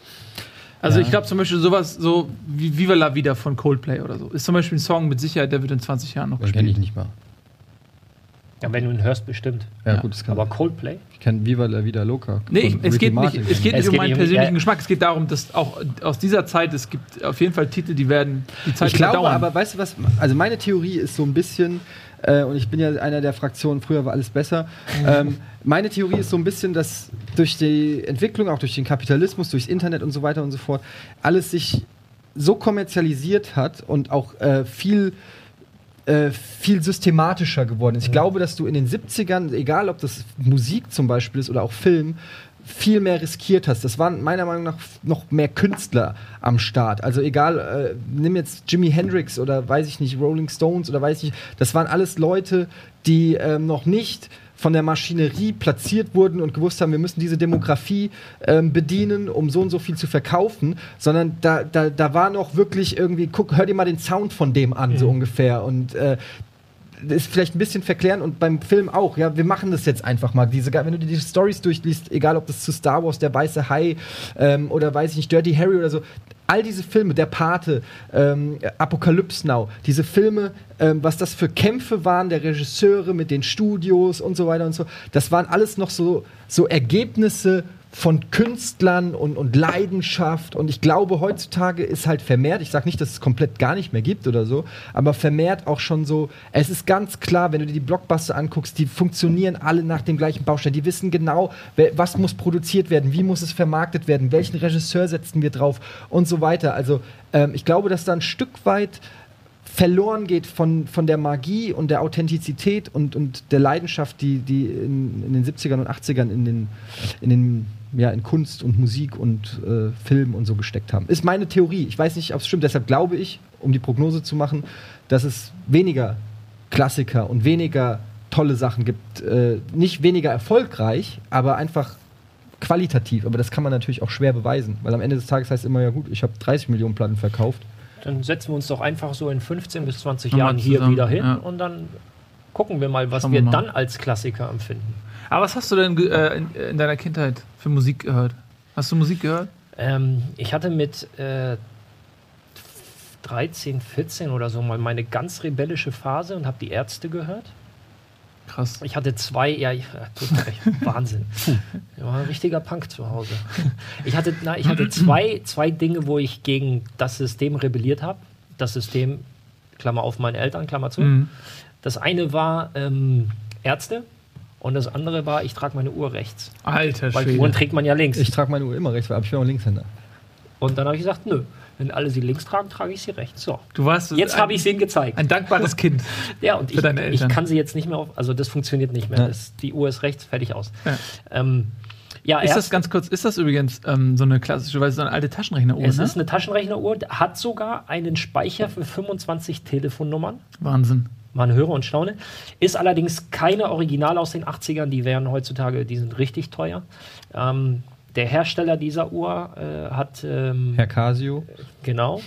S3: Also
S1: Ja.
S3: ich glaube zum Beispiel sowas, so wie Viva la Vida von Coldplay oder so. Ist zum Beispiel ein Song mit Sicherheit, der wird in 20 Jahren noch
S1: Den kenne
S3: gespielt.
S1: ich nicht mal.
S2: Ja, wenn du ihn hörst, bestimmt.
S1: Ja,
S3: Ja.
S1: gut, das kann
S2: Aber Coldplay?
S1: Ich kenne Viva la Vida Loca.
S3: Nee, ich, es, geht nicht, es geht
S2: Es
S3: nicht um
S2: geht
S3: meinen
S2: um-
S3: persönlichen
S2: ja.
S3: Geschmack. Es geht darum, dass auch aus dieser Zeit, es gibt auf jeden Fall Titel, die werden die Zeit
S1: Ich glaube
S3: überdauern.
S1: aber, weißt du was, also meine Theorie ist so ein bisschen, äh, und ich bin ja einer der Fraktionen, früher war alles besser, ähm, meine Theorie ist so ein bisschen, dass durch die Entwicklung, auch durch den Kapitalismus, durchs Internet und so weiter und so fort, alles sich so kommerzialisiert hat und auch äh, viel äh, viel systematischer geworden ist. Ich glaube, dass du in den 70ern, egal ob das Musik zum Beispiel ist oder auch Film, viel mehr riskiert hast. Das waren meiner Meinung nach noch mehr Künstler am Start. Also egal, äh, nimm jetzt Jimi Hendrix oder weiß ich nicht, Rolling Stones oder weiß ich nicht, das waren alles Leute, die ähm, noch nicht von der Maschinerie platziert wurden und gewusst haben, wir müssen diese Demografie ähm, bedienen, um so und so viel zu verkaufen, sondern da, da, da war noch wirklich irgendwie, guck, hör dir mal den Sound von dem an, so ungefähr. Und äh, ist vielleicht ein bisschen verklären und beim Film auch. Ja, wir machen das jetzt einfach mal. Diese, wenn du dir die Stories durchliest, egal ob das zu Star Wars, der weiße Hai ähm, oder weiß ich nicht, Dirty Harry oder so, all diese Filme, der Pate, ähm, Apocalypse Now, diese Filme, ähm, was das für Kämpfe waren, der Regisseure mit den Studios und so weiter und so, das waren alles noch so, so Ergebnisse von Künstlern und, und Leidenschaft. Und ich glaube, heutzutage ist halt vermehrt, ich sage nicht, dass es komplett gar nicht mehr gibt oder so, aber vermehrt auch schon so, es ist ganz klar, wenn du dir die Blockbuster anguckst, die funktionieren alle nach dem gleichen Baustein. Die wissen genau, was muss produziert werden, wie muss es vermarktet werden, welchen Regisseur setzen wir drauf und so weiter. Also ähm, ich glaube, dass da ein Stück weit verloren geht von, von der Magie und der Authentizität und, und der Leidenschaft, die, die in, in den 70ern und 80ern in den, in den ja, in Kunst und Musik und äh, Film und so gesteckt haben. Ist meine Theorie. Ich weiß nicht, ob es stimmt. Deshalb glaube ich, um die Prognose zu machen, dass es weniger Klassiker und weniger tolle Sachen gibt. Äh, nicht weniger erfolgreich, aber einfach qualitativ. Aber das kann man natürlich auch schwer beweisen, weil am Ende des Tages heißt immer, ja gut, ich habe 30 Millionen Platten verkauft.
S2: Dann setzen wir uns doch einfach so in 15 bis 20
S3: Nochmal
S2: Jahren hier
S3: zusammen,
S2: wieder hin
S3: ja.
S2: und dann gucken wir mal, was
S3: Schauen
S2: wir
S3: wir mal.
S2: dann als Klassiker empfinden.
S3: Aber was hast du denn äh, in, in deiner Kindheit für Musik gehört? Hast du Musik gehört?
S2: Ähm, ich hatte mit äh, 13, 14 oder so mal meine ganz rebellische Phase und habe die Ärzte gehört.
S3: Krass.
S2: Ich hatte zwei, ja, ich, äh, echt Wahnsinn. Ich war ein richtiger Punk zu Hause. Ich hatte, na, ich hatte zwei, zwei Dinge, wo ich gegen das System rebelliert habe. Das System, Klammer auf meine Eltern, Klammer zu.
S3: Mhm.
S2: Das eine war ähm, Ärzte und das andere war, ich trage meine Uhr rechts.
S3: Alter
S2: Weil
S3: Schwede.
S2: Uhren trägt man ja links.
S1: Ich trage meine Uhr immer rechts, aber ich bin auch Linkshänder.
S2: und dann habe ich gesagt, nö, wenn alle sie links tragen, trage ich sie rechts. So.
S3: Du warst
S2: Jetzt habe ich es ihnen gezeigt.
S3: Ein dankbares Kind.
S2: Ja, und ich, ich kann sie jetzt nicht mehr auf, also das funktioniert nicht mehr.
S1: Ja.
S2: Das, die Uhr ist rechts, fertig aus.
S3: Ja.
S2: Ähm, ja,
S3: Ist das ganz kurz, ist das übrigens ähm, so eine klassische, weil es so eine alte Taschenrechneruhr,
S2: es
S3: ne?
S2: ist eine Taschenrechneruhr, hat sogar einen Speicher für 25 Telefonnummern.
S3: Wahnsinn.
S2: Man höre und staune. Ist allerdings keine Original aus den 80ern, die wären heutzutage, die sind richtig teuer. Ähm, der Hersteller dieser Uhr äh, hat, ähm,
S1: Herr Casio.
S2: genau,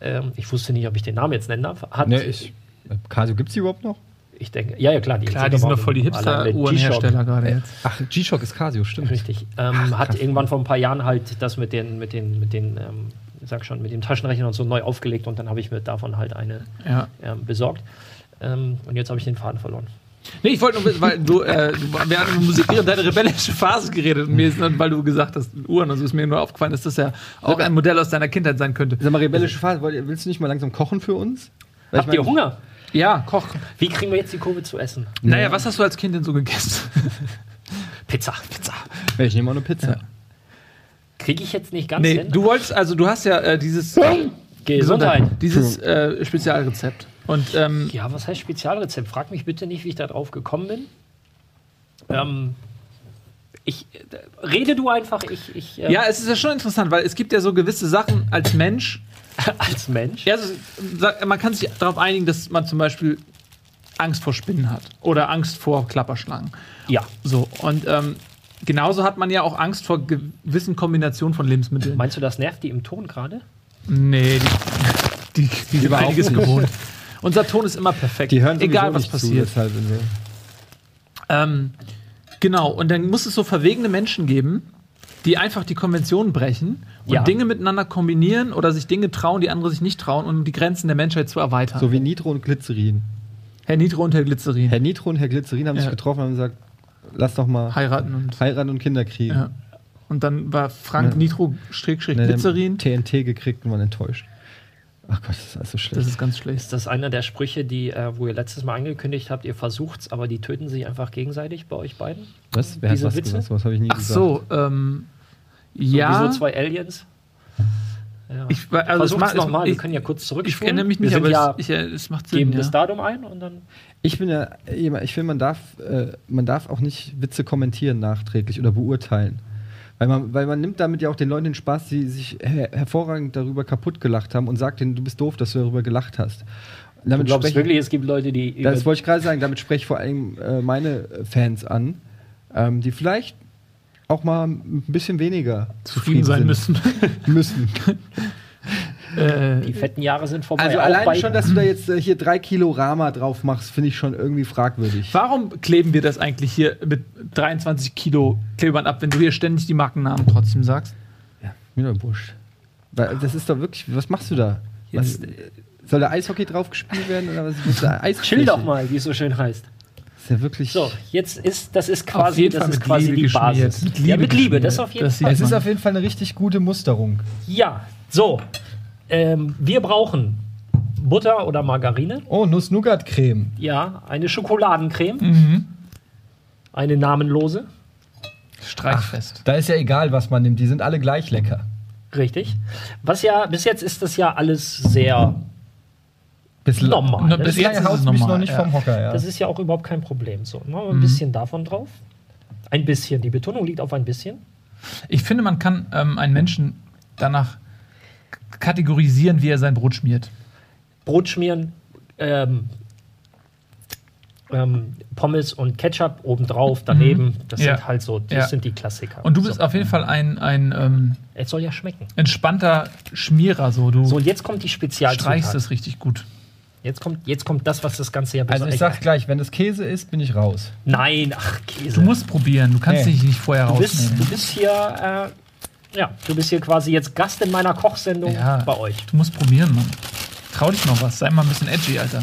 S2: ähm, ich wusste nicht, ob ich den Namen jetzt nennen darf, hat,
S1: Ne, ich. äh, Casio gibt es die überhaupt noch?
S2: ich denke, ja, ja, klar, die,
S3: Klar, die sind doch voll die Hipster-Uhrenhersteller gerade jetzt.
S1: Ach, G-Shock ist Casio, stimmt.
S2: Richtig. Ähm, hat irgendwann vor ein paar Jahren halt das mit den, mit den, mit den, ähm, sag schon, mit dem Taschenrechner und so neu aufgelegt und dann habe ich mir davon halt eine
S3: Ja.
S2: ähm, besorgt. Ähm, und jetzt habe ich den Faden verloren.
S3: Nee, ich wollte nur wissen, weil du, äh, wir haben über Musik während deiner rebellische Phase geredet und mir ist, weil du gesagt hast, Uhren und so ist mir nur aufgefallen, dass das ja auch ein Modell aus deiner Kindheit sein könnte.
S1: Sag mal, rebellische Phase, ihr- willst du nicht mal langsam kochen für uns? Weil ich
S2: Habt ihr
S1: mein-
S2: Hunger?
S3: Ja, Koch.
S2: Wie kriegen wir jetzt die Kurve zu essen?
S3: Naja, was hast du als Kind denn so gegessen?
S2: Pizza. Pizza.
S1: Ja, Ich nehme auch eine Pizza.
S2: Kriege ich jetzt nicht ganz
S3: Nee,
S2: hin?
S3: du wolltest, also du hast ja äh, dieses
S2: Gesundheit.
S3: dieses äh, Spezialrezept. Und ähm,
S2: Ja, was heißt Spezialrezept? Frag mich bitte nicht, wie ich da drauf gekommen bin. Ähm, ich, äh, rede du einfach, ich, ich äh,
S3: ja, es ist ja schon interessant, weil es gibt ja so gewisse Sachen als Mensch.
S2: als Mensch.
S3: Ja, also, man kann sich darauf einigen, dass man zum Beispiel Angst vor Spinnen hat oder Angst vor Klapperschlangen.
S2: Ja.
S3: So, und ähm, genauso hat man ja auch Angst vor gewissen Kombinationen von Lebensmitteln.
S2: Meinst du, das nervt die im Ton gerade?
S3: Nee, die, die, die sind
S1: Überhaupt
S3: einiges gewohnt. Unser Ton ist immer perfekt.
S1: Die hören
S3: egal was passiert.
S1: Zu, deshalb.
S3: Ähm, genau, und dann muss es so verwegene Menschen geben, die einfach die Konventionen brechen und
S2: Ja.
S3: Dinge miteinander kombinieren oder sich Dinge trauen, die andere sich nicht trauen, um die Grenzen der Menschheit zu erweitern.
S1: so wie Nitro und Glycerin.
S3: Herr Nitro und Herr Glycerin.
S1: Herr Nitro und Herr Glycerin haben
S3: Ja.
S1: sich getroffen und haben gesagt, lass doch mal
S3: heiraten und.
S1: heiraten und Kinder kriegen.
S3: Ja. Und dann war Frank
S1: Ja.
S3: Nitro Strickstrich
S1: Ne, die haben
S3: Glycerin.
S1: TNT gekriegt und waren enttäuscht. Ach Gott, das ist alles so schlecht.
S3: Das ist ganz schlecht.
S2: Ist das einer der Sprüche, die, äh, wo ihr letztes Mal angekündigt habt, ihr versucht's, aber die töten sich einfach gegenseitig bei euch beiden?
S1: was? Wer hat
S2: diese
S1: was
S2: Witze?
S1: gesagt? Was habe ich nie
S3: Ach
S1: gesagt.
S3: so, ähm,
S2: So
S3: ja.
S2: Wie so zwei Aliens? Ja.
S3: Ich, also es
S2: Versucht's
S3: macht- es-
S2: nochmal, wir
S3: ich-
S2: können ja kurz
S3: Ich
S2: zurückspulen.
S3: erinnere mich nicht, aber
S2: ja,
S3: es, ich, es macht Sinn.
S2: geben
S3: Ja.
S2: das Datum ein und dann
S1: Ich bin ja ich finde, man darf, äh, man darf auch nicht Witze kommentieren nachträglich oder beurteilen. Weil man, weil man nimmt damit ja auch den Leuten den Spaß, die sich her hervorragend darüber kaputt gelacht haben und sagt denen, du bist doof, dass du darüber gelacht hast. Und
S2: Du
S1: damit
S2: glaubst wirklich, es gibt Leute, die
S1: Das wollte ich gerade sagen, damit spreche ich vor allem äh, meine Fans an, ähm, die vielleicht auch mal ein bisschen weniger
S3: zufrieden sein müssen.
S1: müssen.
S3: Äh,
S2: die fetten Jahre sind vorbei.
S1: Also allein schon, dass du da jetzt äh, hier drei Kilo Rama drauf machst, finde ich schon irgendwie fragwürdig.
S3: warum kleben wir das eigentlich hier mit 23 Kilo Klebeband ab, wenn du hier ständig die Markennamen trotzdem sagst?
S1: Ja, mir doch wurscht. Weil das ist doch wirklich, was machst du da? Was,
S3: Jetzt-
S1: soll da Eishockey drauf gespielt werden oder was ist da Eis
S2: Chill doch mal, wie es so schön heißt.
S1: ist ja wirklich.
S2: So, jetzt ist das ist
S3: Auf
S2: quasi,
S3: jeden
S2: das
S3: Fall
S2: ist quasi
S3: Liebe
S2: die
S3: geschmiert.
S2: Basis.
S3: Mit
S2: ja,
S3: Liebe
S2: mit Liebe,
S3: geschmiert.
S2: das auf jeden
S3: Das
S2: Fall.
S1: es ist auf jeden Fall eine richtig gute Musterung.
S2: Ja, so. Ähm, wir brauchen Butter oder Margarine.
S1: Oh, Nuss-Nougat-Creme.
S2: Ja, eine Schokoladencreme.
S3: Mhm.
S2: Eine namenlose.
S3: Streichfest.
S1: Da ist ja egal, was man nimmt, die sind alle gleich lecker.
S2: Richtig. Was ja, bis jetzt ist das ja alles sehr
S1: Bisschen
S2: normal.
S3: Na,
S2: ne?
S3: bis jetzt ist es
S1: haust mich
S3: normal,
S1: noch nicht
S3: ja.
S1: vom Hocker, ja.
S2: Das ist ja auch überhaupt kein Problem. So, machen wir ein bisschen davon drauf. Ein bisschen. Die Betonung liegt auf ein bisschen.
S3: Ich finde, man kann ähm, einen Menschen danach kategorisieren, wie er sein Brot schmiert.
S2: Brot schmieren, ähm, ähm, Pommes und Ketchup obendrauf, daneben. Das
S3: Mhm. Ja.
S2: sind halt so, das
S3: Ja.
S2: sind die Klassiker.
S3: Und du bist
S2: so.
S3: auf jeden Fall ein, ein ähm,
S2: Es soll ja schmecken.
S3: entspannter Schmierer. So. Du
S2: So, jetzt kommt die Spezialzutat.
S3: streichst es richtig gut.
S2: Jetzt kommt, jetzt kommt das, was das Ganze ja
S1: also ich
S2: besonders-
S1: sag's gleich, wenn das Käse ist, bin ich raus.
S2: Nein, ach, Käse.
S3: Du musst probieren. Du kannst
S1: Nee.
S3: dich nicht vorher
S2: du, bist,
S3: rausnehmen.
S2: du bist hier, äh, ja, du bist hier quasi jetzt Gast in meiner Kochsendung
S3: Ja.
S2: bei euch.
S3: Du musst probieren, Mann. Trau dich mal was. Sei mal ein bisschen edgy, Alter.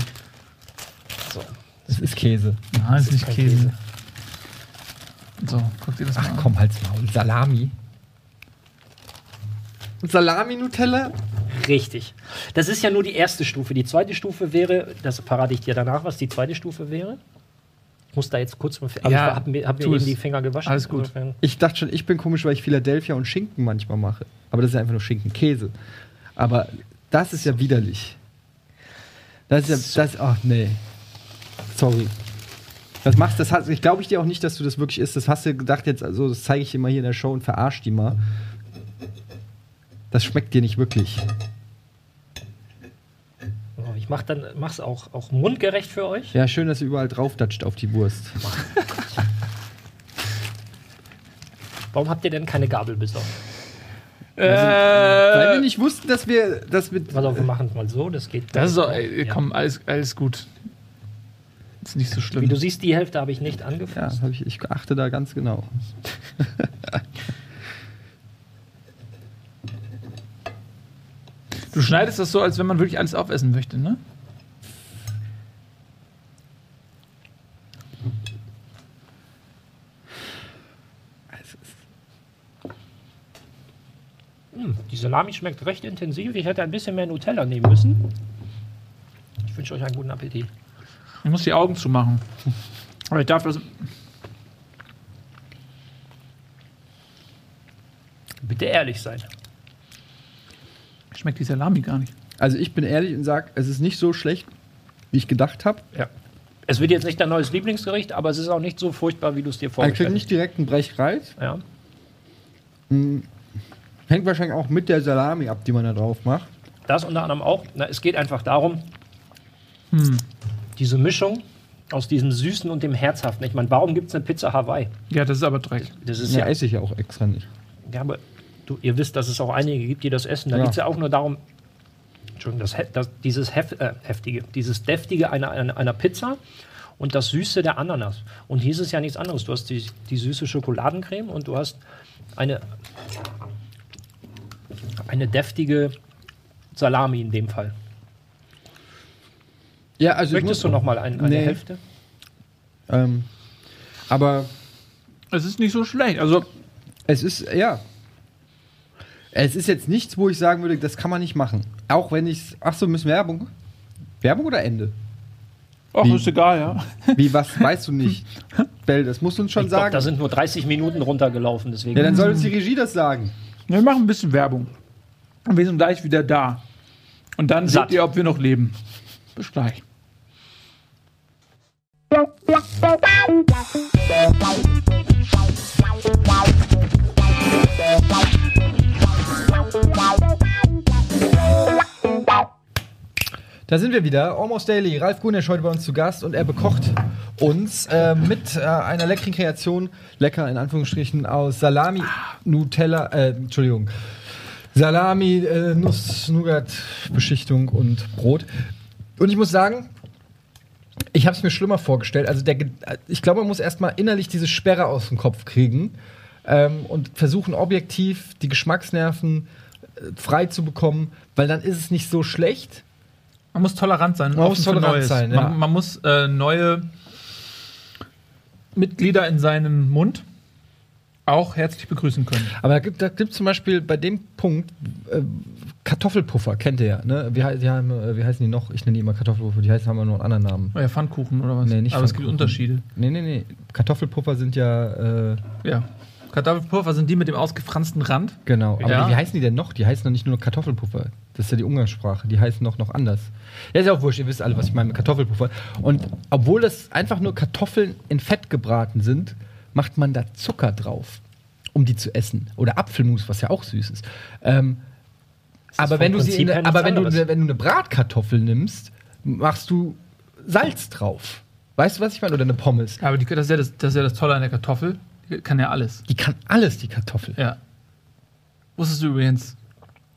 S2: So.
S1: Es ist Käse.
S3: Nein, ist nicht Käse.
S2: Käse.
S3: So, guck dir das mal
S1: Ach
S3: an.
S1: komm, halt's Maul. Salami. Salami-Nutella?
S2: Richtig. Das ist ja nur die erste Stufe. Die zweite Stufe wäre, das verrate ich dir danach, was die zweite Stufe wäre. Ich muss da jetzt kurz mal. Aber
S3: Ja,
S2: ich hab mir, hab mir eben die Finger gewaschen.
S3: Alles gut.
S2: Insofern-
S1: Ich dachte schon, ich bin komisch, weil ich Philadelphia und Schinken manchmal mache. Aber das ist ja einfach nur Schinken-Käse. Aber das ist ja widerlich. Das ist ja, das, ach nee. Sorry. Das machst, das hast, ich glaube ich dir auch nicht, dass du das wirklich isst. Das hast du gedacht jetzt, also das zeige ich dir mal hier in der Show und verarsch die mal. Das schmeckt dir nicht wirklich.
S2: Ich mach dann, mach's auch, auch mundgerecht für euch.
S1: Ja, schön, dass ihr überall draufdatscht auf die Wurst.
S2: Warum habt ihr denn keine Gabel besorgt?
S1: Weil wir nicht wussten, dass wir, dass wir
S2: Pass auf, wir machen es mal so, das geht.
S3: das ist doch, ey,
S2: Ja.
S3: komm, alles, alles gut. Ist nicht so schlimm.
S2: Wie du siehst, die Hälfte habe ich nicht
S1: ja,
S2: angefasst.
S1: hab ich, ich achte da ganz genau.
S3: Du schneidest das so, als wenn man wirklich alles aufessen möchte, ne?
S2: Hm, die Salami schmeckt recht intensiv. Ich hätte ein bisschen mehr Nutella nehmen müssen. Ich wünsche euch einen guten Appetit.
S3: Ich muss die Augen zumachen. Aber ich darf das.
S2: Bitte ehrlich sein.
S3: Schmeckt die Salami gar nicht.
S1: Also ich bin ehrlich und sage, es ist nicht so schlecht, wie ich gedacht habe.
S2: Ja. Es wird jetzt nicht dein neues Lieblingsgericht, aber es ist auch nicht so furchtbar, wie du es dir
S1: Er kriegt
S2: vorgestellt
S1: nicht direkt einen Brechreiz.
S2: hast. Ja.
S1: Hängt wahrscheinlich auch mit der Salami ab, die man da drauf macht.
S2: Das unter anderem auch. Na, es geht einfach darum, diese Mischung aus diesem Süßen und dem Herzhaften. Ich meine, warum gibt es eine Pizza Hawaii?
S3: Ja, das ist aber Dreck.
S2: Das ist
S1: Ja,
S2: ja,
S1: esse ich ja auch extra nicht.
S2: ja aber du, ihr wisst, dass es auch einige gibt, die das essen. Da
S1: Ja.
S2: geht es ja auch nur darum, Entschuldigung, das, das, dieses Hef, äh, heftige, dieses deftige einer, einer, einer Pizza und das Süße der Ananas. Und hier ist es ja nichts anderes. Du hast die, die süße Schokoladencreme und du hast eine, eine deftige Salami in dem Fall.
S1: Ja, also
S2: Möchtest
S1: muss,
S2: du noch mal ein, eine
S1: Nee.
S2: Hälfte?
S1: ähm, aber
S3: Es ist nicht so schlecht. Also,
S1: es ist, ja. Es ist jetzt nichts, wo ich sagen würde, das kann man nicht machen. Auch wenn ich Ach so, müssen wir Werbung? Werbung oder Ende?
S3: ach,
S1: Wie?
S3: ist egal, ja.
S1: Wie, was weißt du nicht? Bell, das musst du uns schon
S2: Ich glaub,
S1: sagen.
S2: da sind nur 30 Minuten runtergelaufen, deswegen.
S1: ja, dann soll uns die Regie das sagen.
S3: Wir machen ein bisschen Werbung. Und wir sind gleich wieder da. Und dann
S2: Satt.
S3: seht ihr, ob wir noch leben. Bis gleich.
S1: Da sind wir wieder. Almost Daily. Ralf Gunesch heute bei uns zu Gast und er bekocht uns äh, mit äh, einer leckeren Kreation, lecker in Anführungsstrichen, aus Salami, Nutella, äh, Entschuldigung, Salami, äh, Nuss, Nougat, Beschichtung und Brot. Und ich muss sagen, ich habe es mir schlimmer vorgestellt. Also der, Ge- ich glaube, man muss erstmal innerlich diese Sperre aus dem Kopf kriegen ähm, und versuchen objektiv die Geschmacksnerven äh, frei zu bekommen, weil dann ist es nicht so schlecht.
S3: Man muss tolerant sein.
S1: Man muss tolerant sein, ja.
S3: man, man muss äh, neue Mitglieder in seinem Mund auch herzlich begrüßen können.
S1: Aber da gibt gibt zum Beispiel bei dem Punkt äh, Kartoffelpuffer, kennt ihr ja, ne? Wie, die haben, äh, wie heißen die noch? Ich nenne die immer Kartoffelpuffer, die heißen haben aber noch einen anderen Namen.
S3: Oh ja, Pfannkuchen oder was?
S1: Nee, nicht
S3: Aber es gibt. Unterschiede.
S1: Nee, nee, nee. Kartoffelpuffer sind ja, äh,
S3: Ja. Kartoffelpuffer sind die mit dem ausgefransten Rand.
S1: genau. Aber
S3: Ja.
S1: wie heißen die denn noch? Die heißen doch nicht nur Kartoffelpuffer. Das ist ja die Umgangssprache. Die heißen doch noch anders. Ja, ist ja auch wurscht. Ihr wisst alle, was ich meine mit Kartoffelpuffer. Und obwohl das einfach nur Kartoffeln in Fett gebraten sind, macht man da Zucker drauf, um die zu essen. Oder Apfelmus, was ja auch süß ist. Ähm, aber
S2: vom
S1: wenn du sie
S2: Prinzip
S1: eine- aber wenn du, wenn du eine Bratkartoffel nimmst, machst du Salz drauf. Weißt du, was ich meine? Oder eine Pommes.
S3: Aber die, das, ist ja das, das ist ja das Tolle an der Kartoffel. Die kann ja alles.
S1: Die kann alles, die Kartoffel.
S3: Ja. Wusstest du übrigens,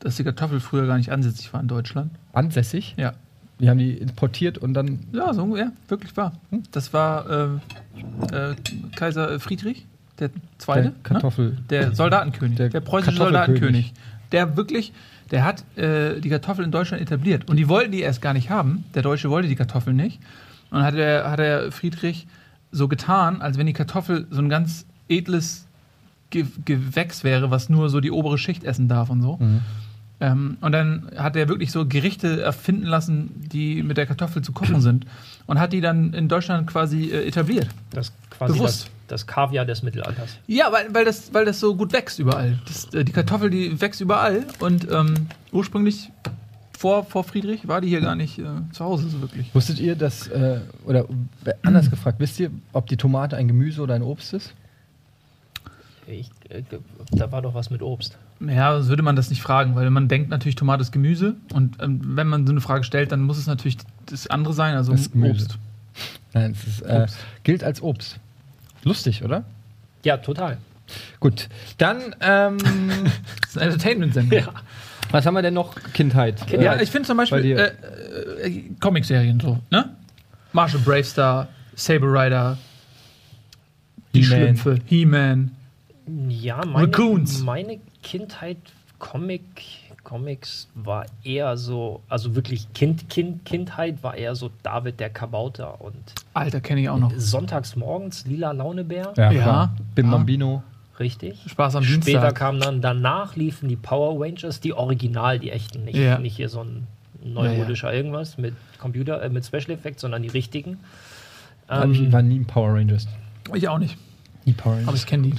S3: dass die Kartoffel früher gar nicht ansässig war in Deutschland?
S1: Ansässig.
S3: Ja.
S1: Die haben die importiert und dann.
S3: Ja, so ja, wirklich wahr. Das war äh, äh, Kaiser Friedrich, der Zweite.
S1: Der Kartoffel.
S3: Ne? Der Soldatenkönig.
S1: Der
S3: Der, preußische. Soldatenkönig. Der wirklich, der hat äh, die Kartoffel in Deutschland etabliert. Und die wollten die erst gar nicht haben. Der Deutsche wollte die Kartoffel nicht. Und dann hat der, hat der Friedrich so getan, als wenn die Kartoffel so ein ganz edles Ge Gewächs wäre, was nur so die obere Schicht essen darf und so. Ähm, und dann hat er wirklich so Gerichte erfinden lassen, die mit der Kartoffel zu kochen sind. Und hat die dann in Deutschland quasi äh, etabliert.
S2: Das ist quasi
S3: Bewusst.
S2: das, das Kaviar des Mittelalters.
S3: Ja, weil, weil, das, weil das so gut wächst überall. Das, äh, die Kartoffel, die wächst überall. Und ähm, ursprünglich vor, vor Friedrich war die hier gar nicht äh, zu Hause so wirklich.
S1: Wusstet ihr, dass, äh, oder anders gefragt, wisst ihr, ob die Tomate ein Gemüse oder ein Obst ist?
S2: Ich, äh, da war doch was mit Obst.
S3: Ja, sonst würde man das nicht fragen, weil man denkt natürlich, Tomate ist Gemüse. Und ähm, wenn man so eine Frage stellt, dann muss es natürlich das andere sein, also
S1: Das.
S3: Obst.
S1: Nein, es ist, äh,
S3: Obst.
S1: gilt als Obst. Lustig, oder?
S2: Ja, total.
S1: Gut, dann, ähm,
S3: Das ist ein Entertainment-Sender.
S2: Ja.
S1: was haben wir denn noch? Kindheit.
S3: Ja,
S1: Äh,
S3: ich finde zum
S1: bei
S3: Beispiel äh, äh, Comic-Serien so, ne? Marshall Bravestar, Saber Rider, die. Schlümpfe, He-Man.
S2: Ja, meine,
S3: Raccoons.
S2: meine Kindheit, Comic, Comics war eher so, also wirklich Kind, Kind, Kindheit war eher so David der Kabauter und
S3: Alter, kenne ich auch noch.
S2: sonntags morgens Lila Launebär,
S1: ja,
S3: Ja.
S1: Bim
S3: Ja.
S1: Bambino.
S2: richtig.
S3: Spaß am
S2: Später
S3: Dienstag.
S2: kamen dann, danach liefen die Power Rangers, die Original, die echten, nicht,
S3: Ja.
S2: nicht hier so ein neumodischer irgendwas mit Computer, äh, mit Special Effects, sondern die richtigen.
S1: ich
S2: Ähm,
S1: war nie in Power Rangers.
S3: Ich auch nicht,
S1: Nie Power
S3: aber
S1: Rangers.
S3: ich kenne die.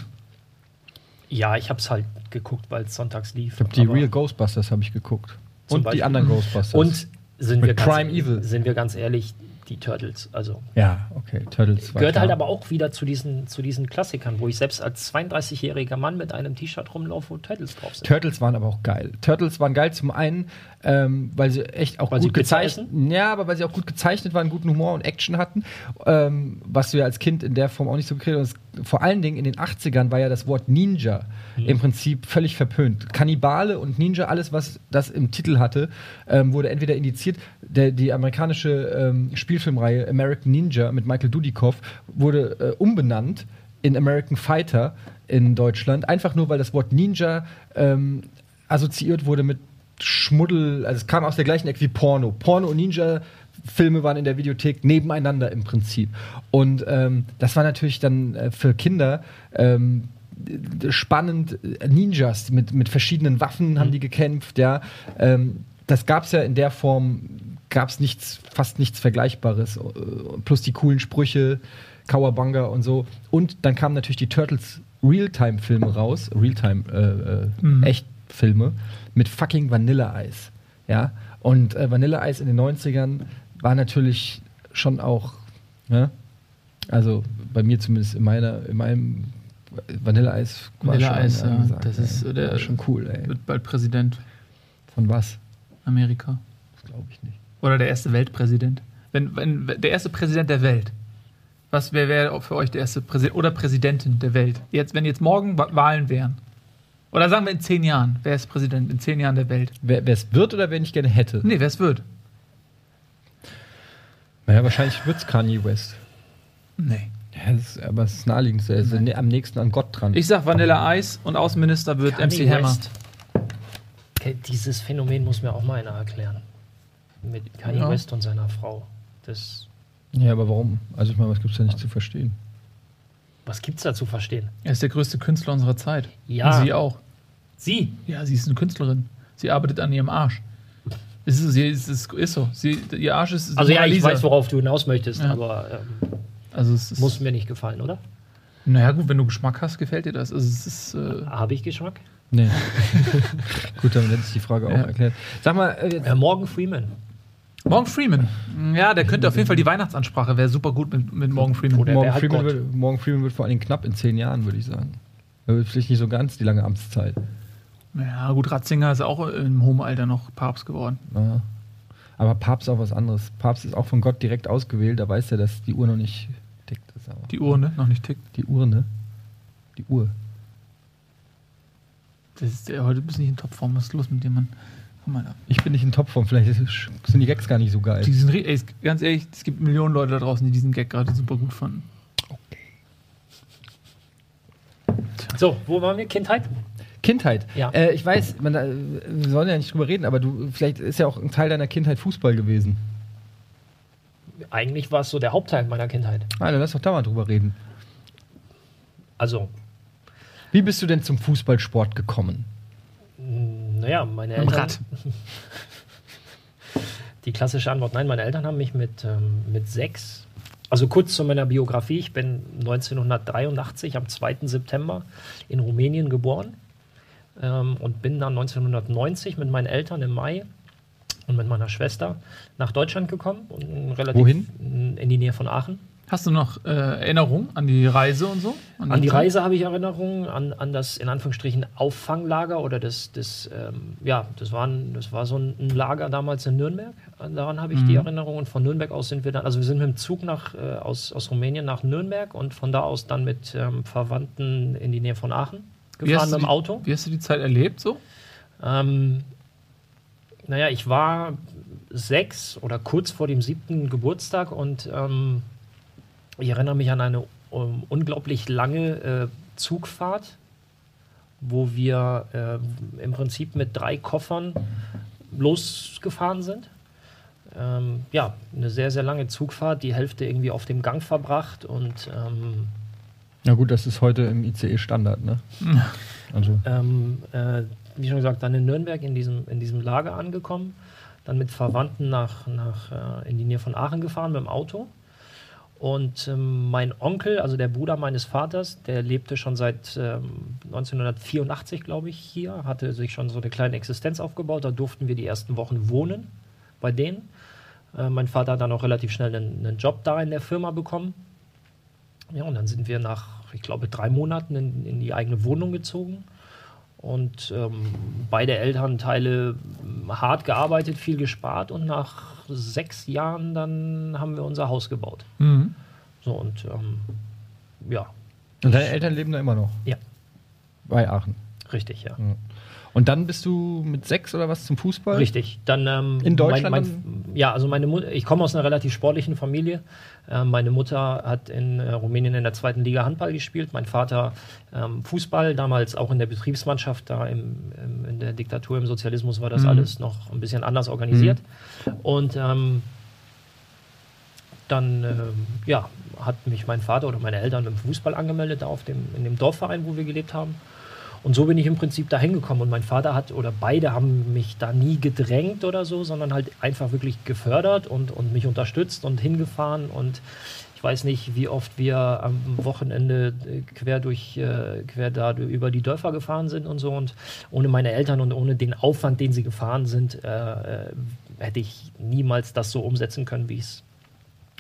S2: Ja, ich habe es halt geguckt, weil es sonntags lief.
S1: Ich habe die Real Ghostbusters habe ich geguckt. Und
S2: Beispiel.
S1: die anderen Ghostbusters.
S2: Und sind
S1: Mit
S2: wir, ganz,
S1: Prime Evil.
S2: sind wir ganz ehrlich, die Turtles. Also
S1: ja, okay, Turtles.
S2: gehört halt aber auch wieder zu diesen, zu diesen Klassikern, wo ich selbst als 32-jähriger Mann mit einem T-Shirt rumlaufe, wo Turtles drauf sind.
S1: Turtles waren aber auch geil. Turtles waren geil zum einen, ähm, weil sie echt auch
S2: Weil
S1: gut gezeichnet, ja, aber weil sie auch gut gezeichnet waren, guten Humor und Action hatten, ähm, was du ja als Kind in der Form auch nicht so gekriegt hast. Vor allen Dingen in den 80ern war ja das Wort Ninja
S2: Mhm.
S1: im Prinzip völlig verpönt. Kannibale und Ninja, alles was das im Titel hatte, ähm, wurde entweder indiziert. Der, die amerikanische ähm, Spielfilmreihe American Ninja mit Michael Dudikoff wurde äh, umbenannt in American Fighter in Deutschland, einfach nur weil das Wort Ninja ähm, assoziiert wurde mit Schmuddel, also es kam aus der gleichen Ecke wie Porno. Porno und Ninja Filme waren in der Videothek nebeneinander im Prinzip. Und ähm, das war natürlich dann äh, für Kinder ähm, spannend. Ninjas mit, mit verschiedenen Waffen haben die gekämpft, ja. Ähm, das gab es ja in der Form, gab es nichts, fast nichts Vergleichbares. Äh, Plus die coolen Sprüche, Kawabanga und so. Und dann kamen natürlich die Turtles Realtime-Filme raus, Realtime, äh, äh,
S3: Mhm.
S1: Echtfilme, mit fucking Vanilleeis. Ja. Und äh, Vanilleeis in den 90ern war natürlich schon auch, ne? also bei mir zumindest in meiner, in meinem Vanilleeis war
S3: Vanilleeis,
S1: schon
S3: ja, das
S1: ey.
S3: ist, der-
S1: schon cool, ey.
S3: Wird bald Präsident
S1: Von was?
S3: Amerika.
S1: Das glaube ich nicht.
S3: Oder der erste Weltpräsident. Wenn, wenn der erste Präsident der Welt. Was wäre wär für euch der erste Präsident oder Präsidentin der Welt? Jetzt, wenn jetzt morgen Wa- Wahlen wären. Oder sagen wir in zehn Jahren. Wer ist Präsident in zehn Jahren der Welt?
S1: Wer es wird oder wer ich gerne hätte?
S3: Nee, wer es wird.
S1: Naja, wahrscheinlich wird es Kanye West.
S3: Nee.
S1: Ja, das ist, aber es ist naheliegend. Er ist am nächsten an Gott dran.
S3: Ich sag Vanilla Eis und Außenminister wird
S2: Kanye
S3: MC Hammer.
S2: West. Okay, Dieses Phänomen muss mir auch mal einer erklären. Mit Kanye
S3: Ja.
S2: West und seiner Frau. Das,
S1: ja, aber warum? Also ich meine, was gibt es da nicht zu verstehen?
S2: was gibt's da zu verstehen?
S3: Er ist der größte Künstler unserer Zeit.
S2: Ja.
S3: Und sie auch.
S2: Sie,
S3: Ja, sie ist eine Künstlerin. Sie arbeitet an ihrem Arsch. Es ist, sie, es ist, ist so. Sie, ihr Arsch ist.
S2: also ja, ich
S3: Lisa.
S2: weiß, worauf du hinaus möchtest,
S3: Ja.
S2: aber ähm,
S3: Also es ist,
S2: muss mir nicht gefallen, oder?
S3: Naja, gut, wenn du Geschmack hast, gefällt dir das. Also es ist. Äh,
S2: Habe ich Geschmack?
S1: Nee. Gut, damit hätte ich die Frage
S3: Ja.
S1: auch erklärt. Sag mal, Äh,
S2: Morgan Freeman.
S3: Morgan Freeman. Ja, der könnte auf jeden Fall die Weihnachtsansprache wäre super gut mit, mit Morgan Freeman.
S2: Oder-
S1: Morgan, Freeman wird, Morgan Freeman wird vor allem knapp in zehn Jahren, würde ich sagen. Er wird vielleicht nicht so ganz die lange Amtszeit.
S3: Ja, gut, Ratzinger ist auch im hohen Alter noch Papst geworden.
S1: Ja. Aber Papst ist auch was anderes. Papst ist auch von Gott direkt ausgewählt. Da weiß er, dass die Uhr noch nicht tickt. Ist aber
S3: Die Uhr, ne? Noch nicht tickt.
S1: die Urne. Die Uhr.
S3: Das ist, heute bist du nicht in Topform. Was ist los mit dir, Mann?
S1: Ich bin nicht in Topform. Vielleicht sind die Gags gar nicht so geil.
S3: Die sind, ey, ganz ehrlich, es gibt Millionen Leute da draußen, die diesen Gag gerade super gut fanden.
S2: So, wo waren wir? Kindheit?
S1: Kindheit.
S2: Ja.
S1: Äh, ich weiß, man, äh, wir sollen ja nicht drüber reden, aber du, vielleicht ist ja auch ein Teil deiner Kindheit Fußball gewesen.
S2: Eigentlich war es so der Hauptteil meiner Kindheit.
S1: Ah, dann lass doch da mal drüber reden.
S2: Also,
S1: Wie bist du denn zum Fußballsport gekommen?
S2: Naja, meine Eltern.
S3: Rad.
S2: Die klassische Antwort: Nein, meine Eltern haben mich mit, ähm, mit sechs. Also kurz zu meiner Biografie. Ich bin 1983 am 2. September in Rumänien geboren ähm, und bin dann 1990 mit meinen Eltern im Mai und mit meiner Schwester nach Deutschland gekommen. Und relativ
S1: Wohin?
S2: In die Nähe von Aachen.
S3: Hast du noch äh, Erinnerungen an die Reise und so?
S2: An die
S3: Zeit?
S2: Reise habe ich Erinnerungen, an, an das in Anführungsstrichen Auffanglager oder das, das ähm, ja, das war, ein, das war so ein, Lager damals in Nürnberg. Daran habe ich die Erinnerung. Und von Nürnberg aus sind wir dann, also wir sind mit dem Zug nach, äh, aus, aus Rumänien nach Nürnberg und von da aus dann mit ähm, Verwandten in die Nähe von Aachen gefahren mit dem
S3: die,
S2: Auto.
S3: wie hast du die Zeit erlebt so?
S2: Ähm, naja, ich war sechs oder kurz vor dem siebten Geburtstag und ähm, ich erinnere mich an eine ähm, unglaublich lange äh, Zugfahrt, wo wir äh, im Prinzip mit drei Koffern losgefahren sind. Ähm, ja, eine sehr, sehr lange Zugfahrt, die Hälfte irgendwie auf dem Gang verbracht und ähm,
S1: Na gut, das ist heute im ICE Standard, ne? Also.
S2: ähm, äh, wie schon gesagt, dann in Nürnberg in diesem, in diesem Lager angekommen, dann mit Verwandten nach, nach, äh, in die Nähe von Aachen gefahren mit dem Auto. Und ähm, mein Onkel, also der Bruder meines Vaters, der lebte schon seit ähm, 1984, glaube ich, hier, hatte sich schon so eine kleine Existenz aufgebaut. Da durften wir die ersten Wochen wohnen bei denen. Äh, mein Vater hat dann auch relativ schnell einen, einen Job da in der Firma bekommen. Ja, und dann sind wir nach, ich glaube, drei Monaten in, in die eigene Wohnung gezogen. Und ähm, beide Elternteile hart gearbeitet, viel gespart und nach sechs Jahren dann haben wir unser Haus gebaut.
S3: Mhm.
S2: So und ähm, ja,
S1: Und deine Eltern leben da immer noch?
S2: Ja.
S1: Bei Aachen.
S2: richtig, ja.
S1: Und dann bist du mit sechs oder was zum Fußball?
S2: Richtig. Dann ähm,
S1: In Deutschland
S2: Mein, mein, ja, also meine Mutter. Ich komme aus einer relativ sportlichen Familie. Äh, meine Mutter hat in äh, Rumänien in der zweiten Liga Handball gespielt. Mein Vater ähm, Fußball, damals auch in der Betriebsmannschaft. Da im, im, in der Diktatur, im Sozialismus war das
S1: Mhm.
S2: alles noch ein bisschen anders organisiert. Und ähm, dann ähm, ja, hat mich mein Vater oder meine Eltern im Fußball angemeldet, da auf dem, in dem Dorfverein, wo wir gelebt haben. Und so bin ich im Prinzip da hingekommen. Und mein Vater hat, oder beide haben mich da nie gedrängt oder so, sondern halt einfach wirklich gefördert und, und mich unterstützt und hingefahren. Und ich weiß nicht, wie oft wir am Wochenende äh, quer durch, äh, quer da über die Dörfer gefahren sind und so. Und ohne meine Eltern und ohne den Aufwand, den sie gefahren sind, äh, äh, hätte ich niemals das so umsetzen können, wie ich es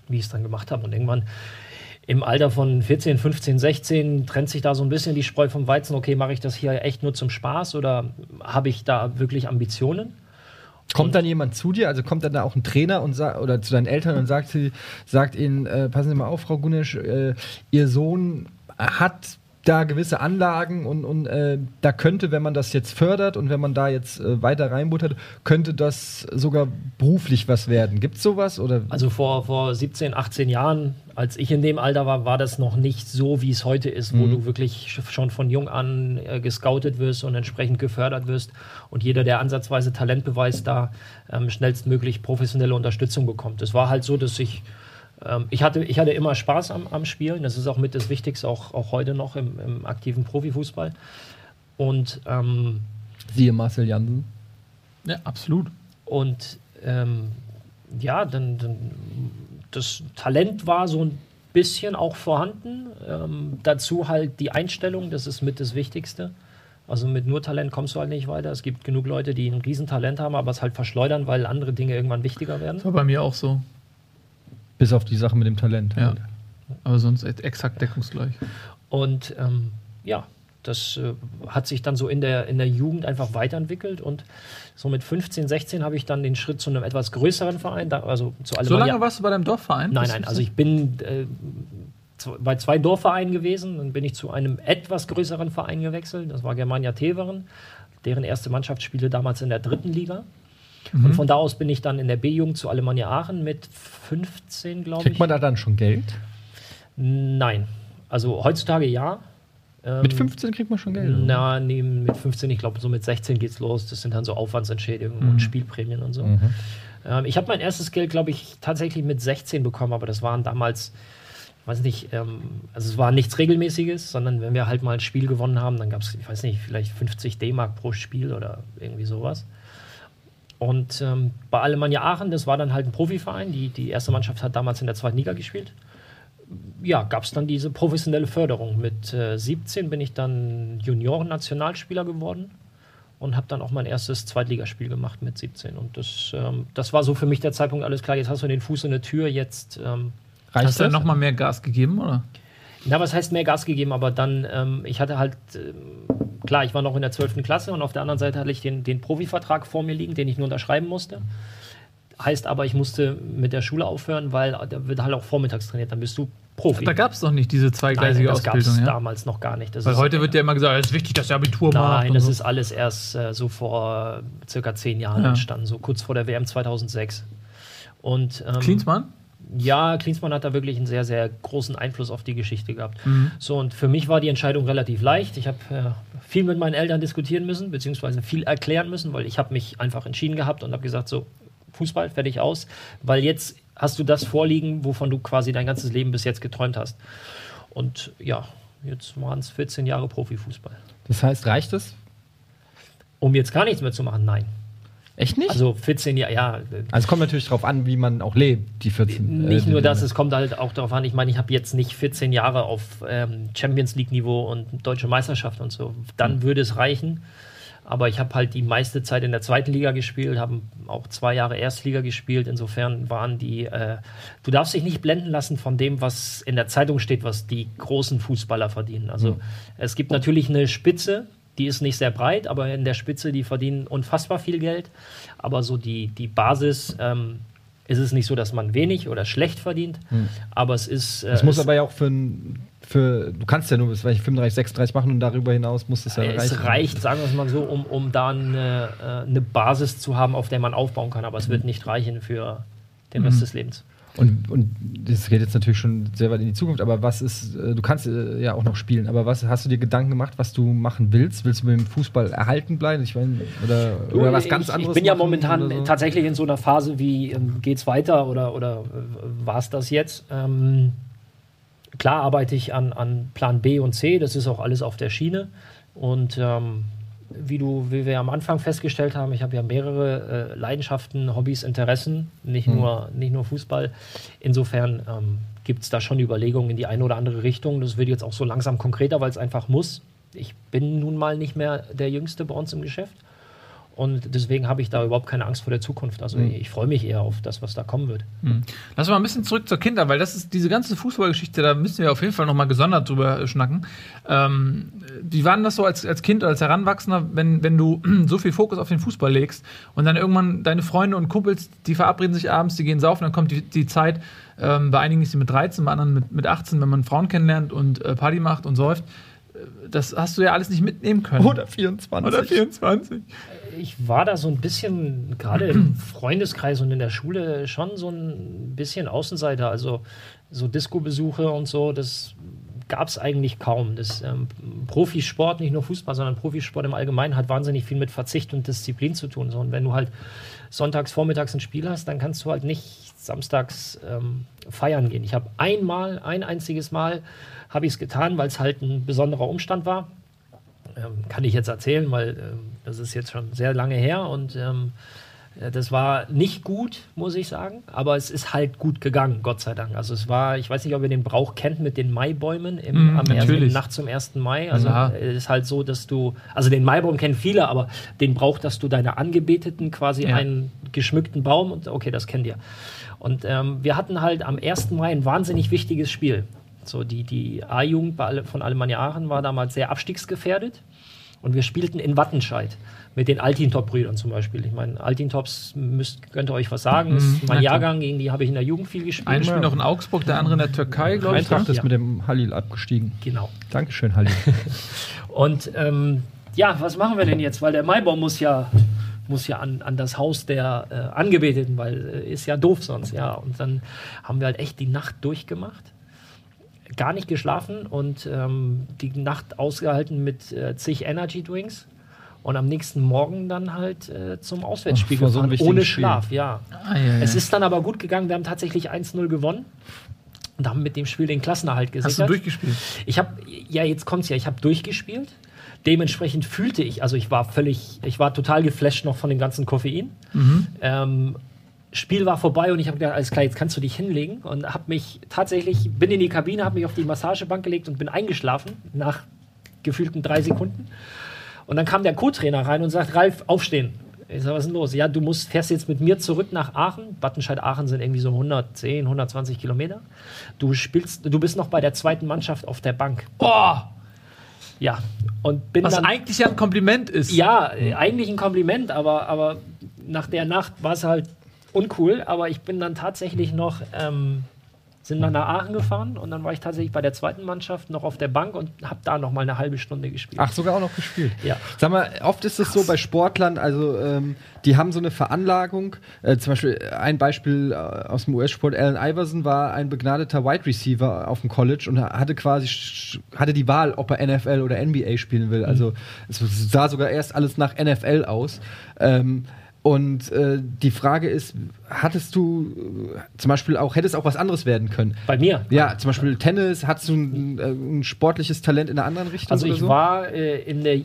S2: wie ich dann gemacht habe. Und irgendwann im Alter von 14, 15, 16 trennt sich da so ein bisschen die Spreu vom Weizen. Okay, mache ich das hier echt nur zum Spaß oder habe ich da wirklich Ambitionen?
S1: Kommt dann jemand zu dir, also kommt dann da auch ein Trainer und oder zu deinen Eltern und sagt, sie, sagt ihnen, äh, passen Sie mal auf, Frau Gunesch, äh, Ihr Sohn hat da gewisse Anlagen und, und äh, da könnte, wenn man das jetzt fördert und wenn man da jetzt äh, weiter reinbuttert, könnte das sogar beruflich was werden. Gibt es sowas? Oder?
S2: Also vor, vor 17, 18 Jahren, als ich in dem Alter war, war das noch nicht so, wie es heute ist, wo du wirklich sch- schon von jung an äh, gescoutet wirst und entsprechend gefördert wirst und jeder, der ansatzweise Talent beweist, da ähm, schnellstmöglich professionelle Unterstützung bekommt. Es war halt so, dass ich ähm, ich, hatte, ich hatte immer Spaß am, am Spielen. Das ist auch mit das Wichtigste, auch, auch heute noch im, im aktiven Profifußball. Und ähm,
S1: Siehe Marcel Jansen.
S3: Ja, absolut.
S2: und ähm, ja, dann, dann das Talent war so ein bisschen auch vorhanden. Ähm, dazu halt die Einstellung, das ist mit das Wichtigste. Also mit nur Talent kommst du halt nicht weiter. Es gibt genug Leute, die ein Riesentalent haben, aber es halt verschleudern, weil andere Dinge irgendwann wichtiger werden.
S3: Das war bei mir auch so.
S1: Bis auf die Sache mit dem Talent.
S3: Ja. Aber sonst e- exakt deckungsgleich.
S2: Und ähm, ja, das äh, hat sich dann so in der, in der Jugend einfach weiterentwickelt und so mit 15, 16 habe ich dann den Schritt zu einem etwas größeren Verein, da, also zu
S3: So lange warst du bei deinem Dorfverein?
S2: Nein, nein, also ich bin äh, bei zwei Dorfvereinen gewesen, dann bin ich zu einem etwas größeren Verein gewechselt, das war Germania Teveren, deren erste Mannschaft spielte damals in der dritten Liga.
S3: Mhm.
S2: Und von da aus bin ich dann in der B-Jugend zu Alemannia Aachen mit 15, glaube
S1: Kriegt
S2: ich.
S1: man da dann schon Geld?
S2: Nein. Also heutzutage ja. Ähm,
S1: Mit 15 kriegt man schon Geld. oder?
S2: Na, nee, mit 15, ich glaube, so mit 16 geht's los. Das sind dann so Aufwandsentschädigungen
S3: Mhm.
S2: und Spielprämien und so. Ähm, ich habe mein erstes Geld, glaube ich, tatsächlich mit 16 bekommen, aber das waren damals, weiß nicht, ähm, also es war nichts Regelmäßiges, sondern wenn wir halt mal ein Spiel gewonnen haben, dann gab es, ich weiß nicht, vielleicht 50 D-Mark pro Spiel oder irgendwie sowas. Und ähm, bei Alemannia Aachen, das war dann halt ein Profiverein, die, die erste Mannschaft hat damals in der zweiten Liga gespielt. Ja, gab es dann diese professionelle Förderung. Mit äh, 17 bin ich dann Junioren-Nationalspieler geworden und habe dann auch mein erstes Zweitligaspiel gemacht mit 17. Und das, ähm, das war so für mich der Zeitpunkt, alles klar, jetzt hast du den Fuß in der Tür, jetzt ähm,
S3: Reicht Hast du dann nochmal mehr Gas gegeben, oder?
S2: Na, was heißt mehr Gas gegeben? Aber dann, ähm, ich hatte halt, äh, klar, ich war noch in der 12. Klasse und auf der anderen Seite hatte ich den, den Profivertrag vor mir liegen, den ich nur unterschreiben musste. Heißt aber, ich musste mit der Schule aufhören, weil da wird halt auch vormittags trainiert, dann bist du Profi.
S3: Da gab es doch nicht diese zweigleisige Nein, das
S2: Ausbildung. Das gab es ja? damals noch gar nicht.
S3: Das weil heute wird ja immer gesagt, es ist wichtig, dass der Abitur
S2: Nein,
S3: macht.
S2: Nein, das so. ist alles erst äh, so vor äh, circa zehn Jahren ja. entstanden, so kurz vor der WM 2006. Und,
S3: ähm, Klinsmann?
S2: Ja, Klinsmann hat da wirklich einen sehr, sehr großen Einfluss auf die Geschichte gehabt. Mhm. So, und für mich war die Entscheidung relativ leicht. Ich habe äh, viel mit meinen Eltern diskutieren müssen, beziehungsweise viel erklären müssen, weil ich habe mich einfach entschieden gehabt und habe gesagt, so, Fußball, fertig aus, weil jetzt hast du das vorliegen, wovon du quasi dein ganzes Leben bis jetzt geträumt hast. Und ja, jetzt waren es 14 Jahre Profifußball.
S1: Das heißt, reicht es?
S2: Um jetzt gar nichts mehr zu machen? Nein.
S1: Echt nicht?
S2: Also 14 Jahre, ja.
S1: Also es kommt natürlich darauf an, wie man auch lebt, die 14
S2: Nicht äh, nur das, es kommt halt auch darauf an, ich meine, ich habe jetzt nicht 14 Jahre auf ähm, Champions League-Niveau und deutsche Meisterschaft und so. Dann mhm. würde es reichen. Aber ich habe halt die meiste Zeit in der zweiten Liga gespielt, habe auch zwei Jahre Erstliga gespielt. Insofern waren die. Äh, du darfst dich nicht blenden lassen von dem, was in der Zeitung steht, was die großen Fußballer verdienen. Also mhm. es gibt natürlich eine Spitze, die ist nicht sehr breit, aber in der Spitze, die verdienen unfassbar viel Geld. Aber so die, die Basis ähm, ist es nicht so, dass man wenig oder schlecht verdient, hm. aber es ist.
S1: Äh, es muss aber ja auch für, für du kannst ja nur bis 35, 36 machen und darüber hinaus muss es ja
S2: es reichen. Es reicht, sagen wir es mal so, um, um da eine, äh, eine Basis zu haben, auf der man aufbauen kann, aber es wird nicht reichen für den Rest mhm. des Lebens.
S1: Und, und das geht jetzt natürlich schon sehr weit in die Zukunft, aber was ist, äh, du kannst äh, ja auch noch spielen, aber was hast du dir Gedanken gemacht, was du machen willst? Willst du mit dem Fußball erhalten bleiben? Ich meine, oder, oder was ganz
S2: ich,
S1: anderes?
S2: Ich bin ja momentan so? tatsächlich in so einer Phase wie, ähm, geht's weiter oder, oder äh, war es das jetzt? Ähm, klar arbeite ich an, an Plan B und C, das ist auch alles auf der Schiene. Und ähm, wie, du, wie wir am Anfang festgestellt haben, ich habe ja mehrere äh, Leidenschaften, Hobbys, Interessen, nicht, mhm. nur, nicht nur Fußball. Insofern ähm, gibt es da schon Überlegungen in die eine oder andere Richtung. Das wird jetzt auch so langsam konkreter, weil es einfach muss. Ich bin nun mal nicht mehr der Jüngste bei uns im Geschäft. Und deswegen habe ich da überhaupt keine Angst vor der Zukunft. Also mhm. ich freue mich eher auf das, was da kommen wird.
S3: Mhm. Lass mal ein bisschen zurück zur Kinder, weil das ist diese ganze Fußballgeschichte, da müssen wir auf jeden Fall nochmal gesondert drüber schnacken. Ähm, wie war denn das so als, als Kind oder als Heranwachsender, wenn, wenn du so viel Fokus auf den Fußball legst und dann irgendwann deine Freunde und Kumpels, die verabreden sich abends, die gehen saufen, dann kommt die, die Zeit, ähm, bei einigen ist sie mit 13, bei anderen mit, mit 18, wenn man Frauen kennenlernt und äh, Party macht und säuft das hast du ja alles nicht mitnehmen können.
S1: Oder 24.
S3: Oder 24.
S2: Ich war da so ein bisschen, gerade im Freundeskreis und in der Schule, schon so ein bisschen Außenseiter. Also so Disco-Besuche und so, das gab es eigentlich kaum. Das ähm, Profisport, nicht nur Fußball, sondern Profisport im Allgemeinen hat wahnsinnig viel mit Verzicht und Disziplin zu tun. So, und wenn du halt sonntags, vormittags ein Spiel hast, dann kannst du halt nicht samstags ähm, feiern gehen. Ich habe einmal, ein einziges Mal, habe ich es getan, weil es halt ein besonderer Umstand war. Ähm, kann ich jetzt erzählen, weil ähm, das ist jetzt schon sehr lange her und ähm, das war nicht gut, muss ich sagen, aber es ist halt gut gegangen, Gott sei Dank. Also es war, ich weiß nicht, ob ihr den Brauch kennt mit den Maibäumen im, mm, am ersten, Nacht zum 1. Mai. Also es ist halt so, dass du, also den Maibaum kennen viele, aber den Brauch, dass du deine Angebeteten quasi ja. einen geschmückten Baum und okay, das kennt ihr. Und ähm, wir hatten halt am 1. Mai ein wahnsinnig wichtiges Spiel. So die, die A-Jugend von Alemannia Aachen war damals sehr abstiegsgefährdet. Und wir spielten in Wattenscheid mit den Altintop-Brüdern zum Beispiel. Ich meine, Altintops müsst, könnt ihr euch was sagen. Das ist mhm. mein Jahrgang, gegen die habe ich in der Jugend viel gespielt.
S3: Ein Spiel noch in Augsburg, der andere in der Türkei,
S1: glaube ich. Eintracht ist ja. mit dem Halil abgestiegen.
S2: Genau.
S1: Dankeschön, Halil.
S2: Und ähm, ja, was machen wir denn jetzt? Weil der Maibaum muss ja muss ja an, an das Haus der äh, Angebeteten, weil äh, ist ja doof sonst, ja. Und dann haben wir halt echt die Nacht durchgemacht gar nicht geschlafen und ähm, die Nacht ausgehalten mit äh, zig Energy Drinks und am nächsten Morgen dann halt äh, zum Auswärtsspiel
S1: gefahren,
S2: so ohne Schlaf, ja. Ah, ja, ja. Es ist dann aber gut gegangen, wir haben tatsächlich 1-0 gewonnen. und haben mit dem Spiel den Klassenerhalt gesichert.
S3: Hast du durchgespielt?
S2: Ich habe, ja, jetzt kommt's ja, ich habe durchgespielt. Dementsprechend fühlte ich, also ich war völlig, ich war total geflasht noch von dem ganzen Koffein. Ähm, Spiel war vorbei und ich habe gedacht, alles klar, jetzt kannst du dich hinlegen und habe mich tatsächlich, bin in die Kabine, habe mich auf die Massagebank gelegt und bin eingeschlafen nach gefühlten drei Sekunden. Und dann kam der Co-Trainer rein und sagt, Ralf, aufstehen. Ich sag, was ist denn los? Ja, du musst, fährst jetzt mit mir zurück nach Aachen. Wattenscheid-Aachen sind irgendwie so 110, 120 Kilometer. Du spielst, du bist noch bei der zweiten Mannschaft auf der Bank.
S3: Boah!
S2: Ja. Und bin
S3: Was
S2: dann,
S3: eigentlich ja ein Kompliment ist.
S2: ja, eigentlich ein Kompliment, aber, aber nach der Nacht war es halt uncool. Aber ich bin dann tatsächlich noch, ähm, sind dann nach Aachen gefahren und dann war ich tatsächlich bei der zweiten Mannschaft noch auf der Bank und habe da noch mal eine halbe Stunde gespielt.
S1: Ach, sogar auch noch gespielt.
S2: Ja.
S1: Sag mal, oft ist es so bei Sportlern, also ähm, die haben so eine Veranlagung. Äh, zum Beispiel ein Beispiel äh, aus dem US-Sport: Allen Iverson war ein begnadeter Wide Receiver auf dem College und hatte quasi hatte die Wahl, ob er NFL oder NBA spielen will. Also es sah sogar erst alles nach NFL aus. Ähm, und äh, die Frage ist, hattest du äh, zum Beispiel auch, hättest auch was anderes werden können?
S2: Bei mir.
S1: Ja, zum Beispiel Tennis, hattest du ein, äh, ein sportliches Talent in einer anderen Richtung?
S2: Also ich
S1: so?
S2: war äh, in der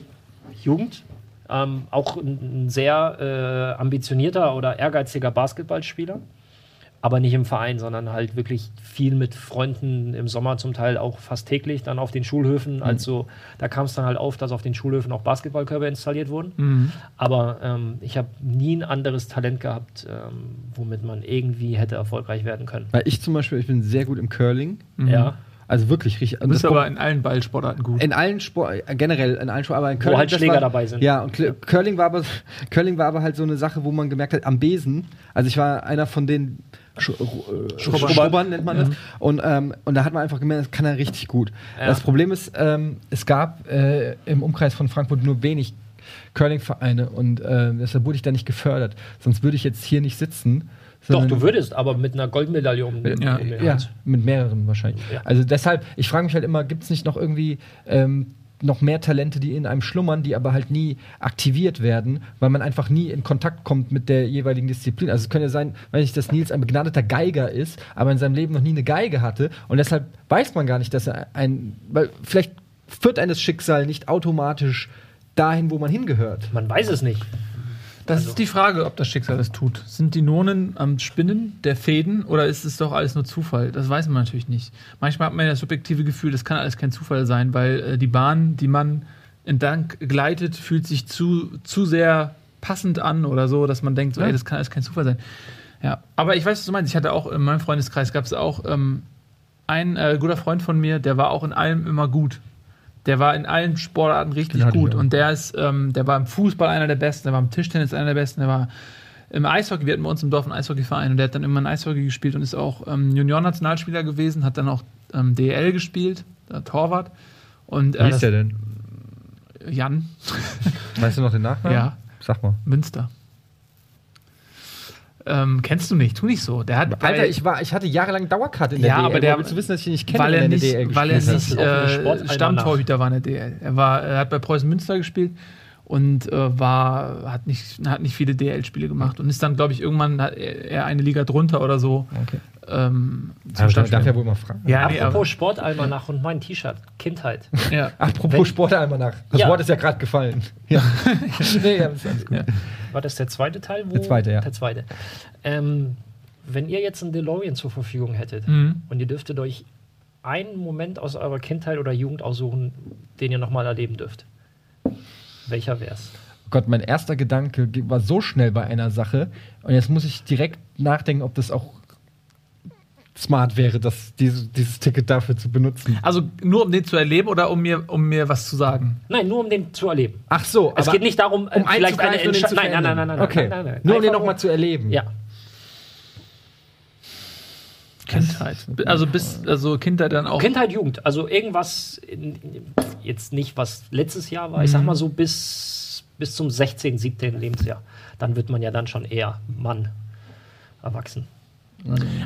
S2: Jugend ähm, auch ein, ein sehr ambitionierter oder ehrgeiziger Basketballspieler. Aber nicht im Verein, sondern halt wirklich viel mit Freunden im Sommer zum Teil auch fast täglich, dann auf den Schulhöfen. Also da kam es dann halt auf, dass auf den Schulhöfen auch Basketballkörper installiert wurden. Aber ähm, ich habe nie ein anderes Talent gehabt, ähm, womit man irgendwie hätte erfolgreich werden können.
S1: Weil ich zum Beispiel, ich bin sehr gut im Curling.
S2: Ja.
S1: Also wirklich richtig.
S3: Du bist
S1: das
S3: aber in allen Ballsportarten gut.
S1: in allen Sport, äh, generell in allen Sport, aber in Curling.
S2: halt
S1: das
S2: Schläger
S1: war,
S2: dabei sind.
S1: Ja, und Cl- Curling war aber Curling war aber halt so eine Sache, wo man gemerkt hat, am Besen. Also ich war einer von den Sch äh,
S2: Schrubbern.
S1: Schrubbern, nennt man das. Und, ähm, und da hat man einfach gemerkt, das kann er richtig gut.
S2: Ja.
S1: Das Problem ist, ähm, es gab äh, im Umkreis von Frankfurt nur wenig Curling-Vereine und äh, deshalb wurde ich da nicht gefördert. Sonst würde ich jetzt hier nicht sitzen.
S2: Doch, du würdest, aber mit einer Goldmedaille um den,
S3: Ja.
S1: ja, mit mehreren wahrscheinlich.
S2: Ja.
S1: Also deshalb, ich frage mich halt immer, gibt es nicht noch irgendwie ähm, noch mehr Talente, die in einem schlummern, die aber halt nie aktiviert werden, weil man einfach nie in Kontakt kommt mit der jeweiligen Disziplin. Also es könnte ja sein, wenn ich dass Nils ein begnadeter Geiger ist, aber in seinem Leben noch nie eine Geige hatte und deshalb weiß man gar nicht, dass er ein, weil vielleicht führt ein das Schicksal nicht automatisch dahin, wo man hingehört.
S2: Man weiß es nicht.
S3: Das ist die Frage, ob das Schicksal das tut. Sind die Nonen am Spinnen der Fäden oder ist es doch alles nur Zufall? Das weiß man natürlich nicht. Manchmal hat man ja das subjektive Gefühl, das kann alles kein Zufall sein, weil äh, die Bahn, die man entlang gleitet, fühlt sich zu, zu sehr passend an oder so, dass man denkt, so,
S1: Ja.
S3: ey, das kann alles kein Zufall sein. Ja, aber ich weiß, was du meinst. Ich hatte auch in meinem Freundeskreis gab es auch ähm, einen äh, guter Freund von mir, der war auch in allem immer gut. Der war in allen Sportarten richtig gut. Und der ist, ähm, der war im Fußball einer der Besten, der war im Tischtennis einer der Besten, der war im Eishockey, wir hatten bei uns im Dorf einen Eishockeyverein und der hat dann immer Eishockey gespielt und ist auch ähm, Junior-Nationalspieler gewesen, hat dann auch ähm, DL gespielt, der Torwart. Und äh, das-
S1: denn?
S3: Jan,
S1: Weißt du noch den Nachnamen?
S3: Ja.
S1: Sag mal.
S3: Münster. Ähm, kennst du nicht, tu nicht so. Der hat
S1: Alter,
S3: bei-
S1: ich, war, ich hatte jahrelang Dauerkarte in der
S3: Ja,
S1: DL.
S3: aber der-
S1: willst du wissen, dass ich ihn nicht kenne,
S3: weil er nicht,
S1: DL
S3: weil er nicht äh. Stammtorhüter war in der DL. Er, war, er hat bei Preußen Münster gespielt und äh, war, hat, nicht, hat nicht viele DL-Spiele gemacht und ist dann, glaube ich, irgendwann hat er er eine Liga drunter oder so.
S1: Okay.
S3: Ähm,
S1: ich
S3: Stammspieler.
S1: darf ja wohl mal fragen.
S3: ja, nee,
S2: Apropos
S3: aber,
S2: Sportalmanach und mein T-Shirt, Kindheit.
S3: ja.
S1: Apropos
S2: Wenn-
S1: Sportalmanach. Das
S2: Ja.
S1: Wort ist ja gerade gefallen. Ja. nee, ja, ist alles gut.
S3: Ja.
S2: War das der zweite Teil? Wo
S1: Der zweite, ja.
S2: Der zweite. Ähm, wenn ihr jetzt einen DeLorean zur Verfügung hättet
S3: Mhm.
S2: und ihr dürftet euch einen Moment aus eurer Kindheit oder Jugend aussuchen, den ihr nochmal erleben dürft, welcher wär's?
S1: Gott, mein erster Gedanke ge- war so schnell bei einer Sache und jetzt muss ich direkt nachdenken, ob das auch smart wäre, das, dieses, dieses Ticket dafür zu benutzen.
S3: Also nur um den zu erleben oder um mir, um mir was zu sagen?
S2: Nein, nur um den zu erleben.
S1: Ach so,
S2: Es geht nicht darum, äh,
S1: um
S2: vielleicht eine
S1: einzugreifen und den
S2: Entsche-
S1: zu
S2: nein, nein, nein, nein, nein,
S1: Okay,
S2: nein, nein, nein.
S1: nur um den nochmal zu erleben.
S2: Ja.
S3: Kindheit. Also bis, also Kindheit dann auch.
S2: Kindheit, Jugend, also irgendwas, jetzt nicht was letztes Jahr war, ich
S1: Mhm.
S2: sag mal so bis, bis zum 16., 17. Lebensjahr. Dann wird man ja dann schon eher Mann, erwachsen.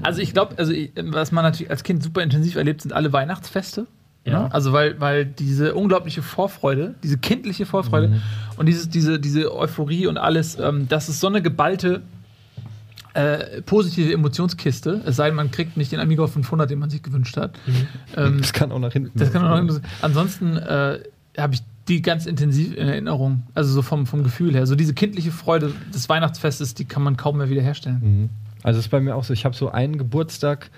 S3: Also ich glaube, also ich, was man natürlich als Kind super intensiv erlebt, sind alle Weihnachtsfeste.
S2: Ja.
S3: Ne? Also weil, weil diese unglaubliche Vorfreude, diese kindliche Vorfreude
S1: Mhm.
S3: und dieses, diese, diese Euphorie und alles, ähm, das ist so eine geballte äh, positive Emotionskiste. Es sei denn, man kriegt nicht den Amiga 500, den man sich gewünscht hat. Ähm,
S1: Das kann auch nach hinten.
S3: das kann auch
S1: laufen.
S3: noch, ansonsten äh, habe ich die ganz intensiv in Erinnerung. Also so vom, vom Gefühl her. So diese kindliche Freude des Weihnachtsfestes, die kann man kaum mehr wiederherstellen.
S1: Mhm. Also das ist bei mir auch so. Ich habe so einen Geburtstag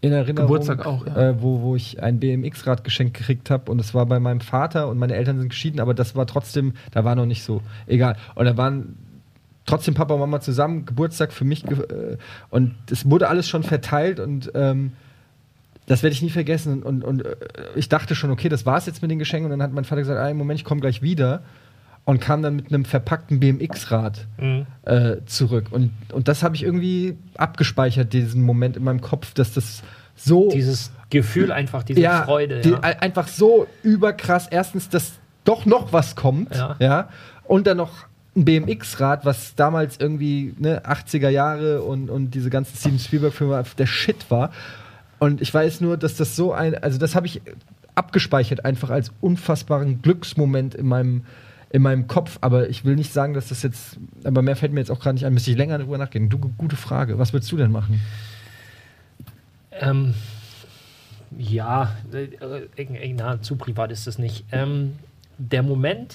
S1: in Erinnerung,
S3: Geburtstag auch, ja.
S1: äh, wo, wo ich ein BMX-Rad geschenkt gekriegt habe und es war bei meinem Vater und meine Eltern sind geschieden, aber das war trotzdem, da war noch nicht so egal. Und da waren trotzdem Papa und Mama zusammen, Geburtstag für mich äh, und es wurde alles schon verteilt und ähm, das werde ich nie vergessen. Und, und äh, ich dachte schon, okay, das war's jetzt mit den Geschenken. Und dann hat mein Vater gesagt, ah, Moment, ich komme gleich wieder. Und kam dann mit einem verpackten BMX-Rad
S2: Mhm.
S1: äh, zurück. Und, und das habe ich irgendwie abgespeichert, diesen Moment in meinem Kopf, dass das so.
S2: Dieses Gefühl einfach, diese Freude.
S1: die,
S2: ja.
S1: ein- einfach so überkrass. Erstens, dass doch noch was kommt.
S2: Ja.
S1: Ja. Und dann noch ein BMX-Rad, was damals irgendwie ne, 80er Jahre und, und diese ganzen Steven Spielberg-Filme der Shit war. Und ich weiß nur, dass das so ein, also das habe ich abgespeichert einfach als unfassbaren Glücksmoment in meinem, in meinem Kopf. Aber ich will nicht sagen, dass das jetzt, aber mehr fällt mir jetzt auch gerade nicht ein, müsste ich länger darüber nachdenken. Du, gute Frage. Was würdest du denn machen?
S2: Ähm, ja, äh, äh, na, zu privat ist das nicht. Ähm, der Moment,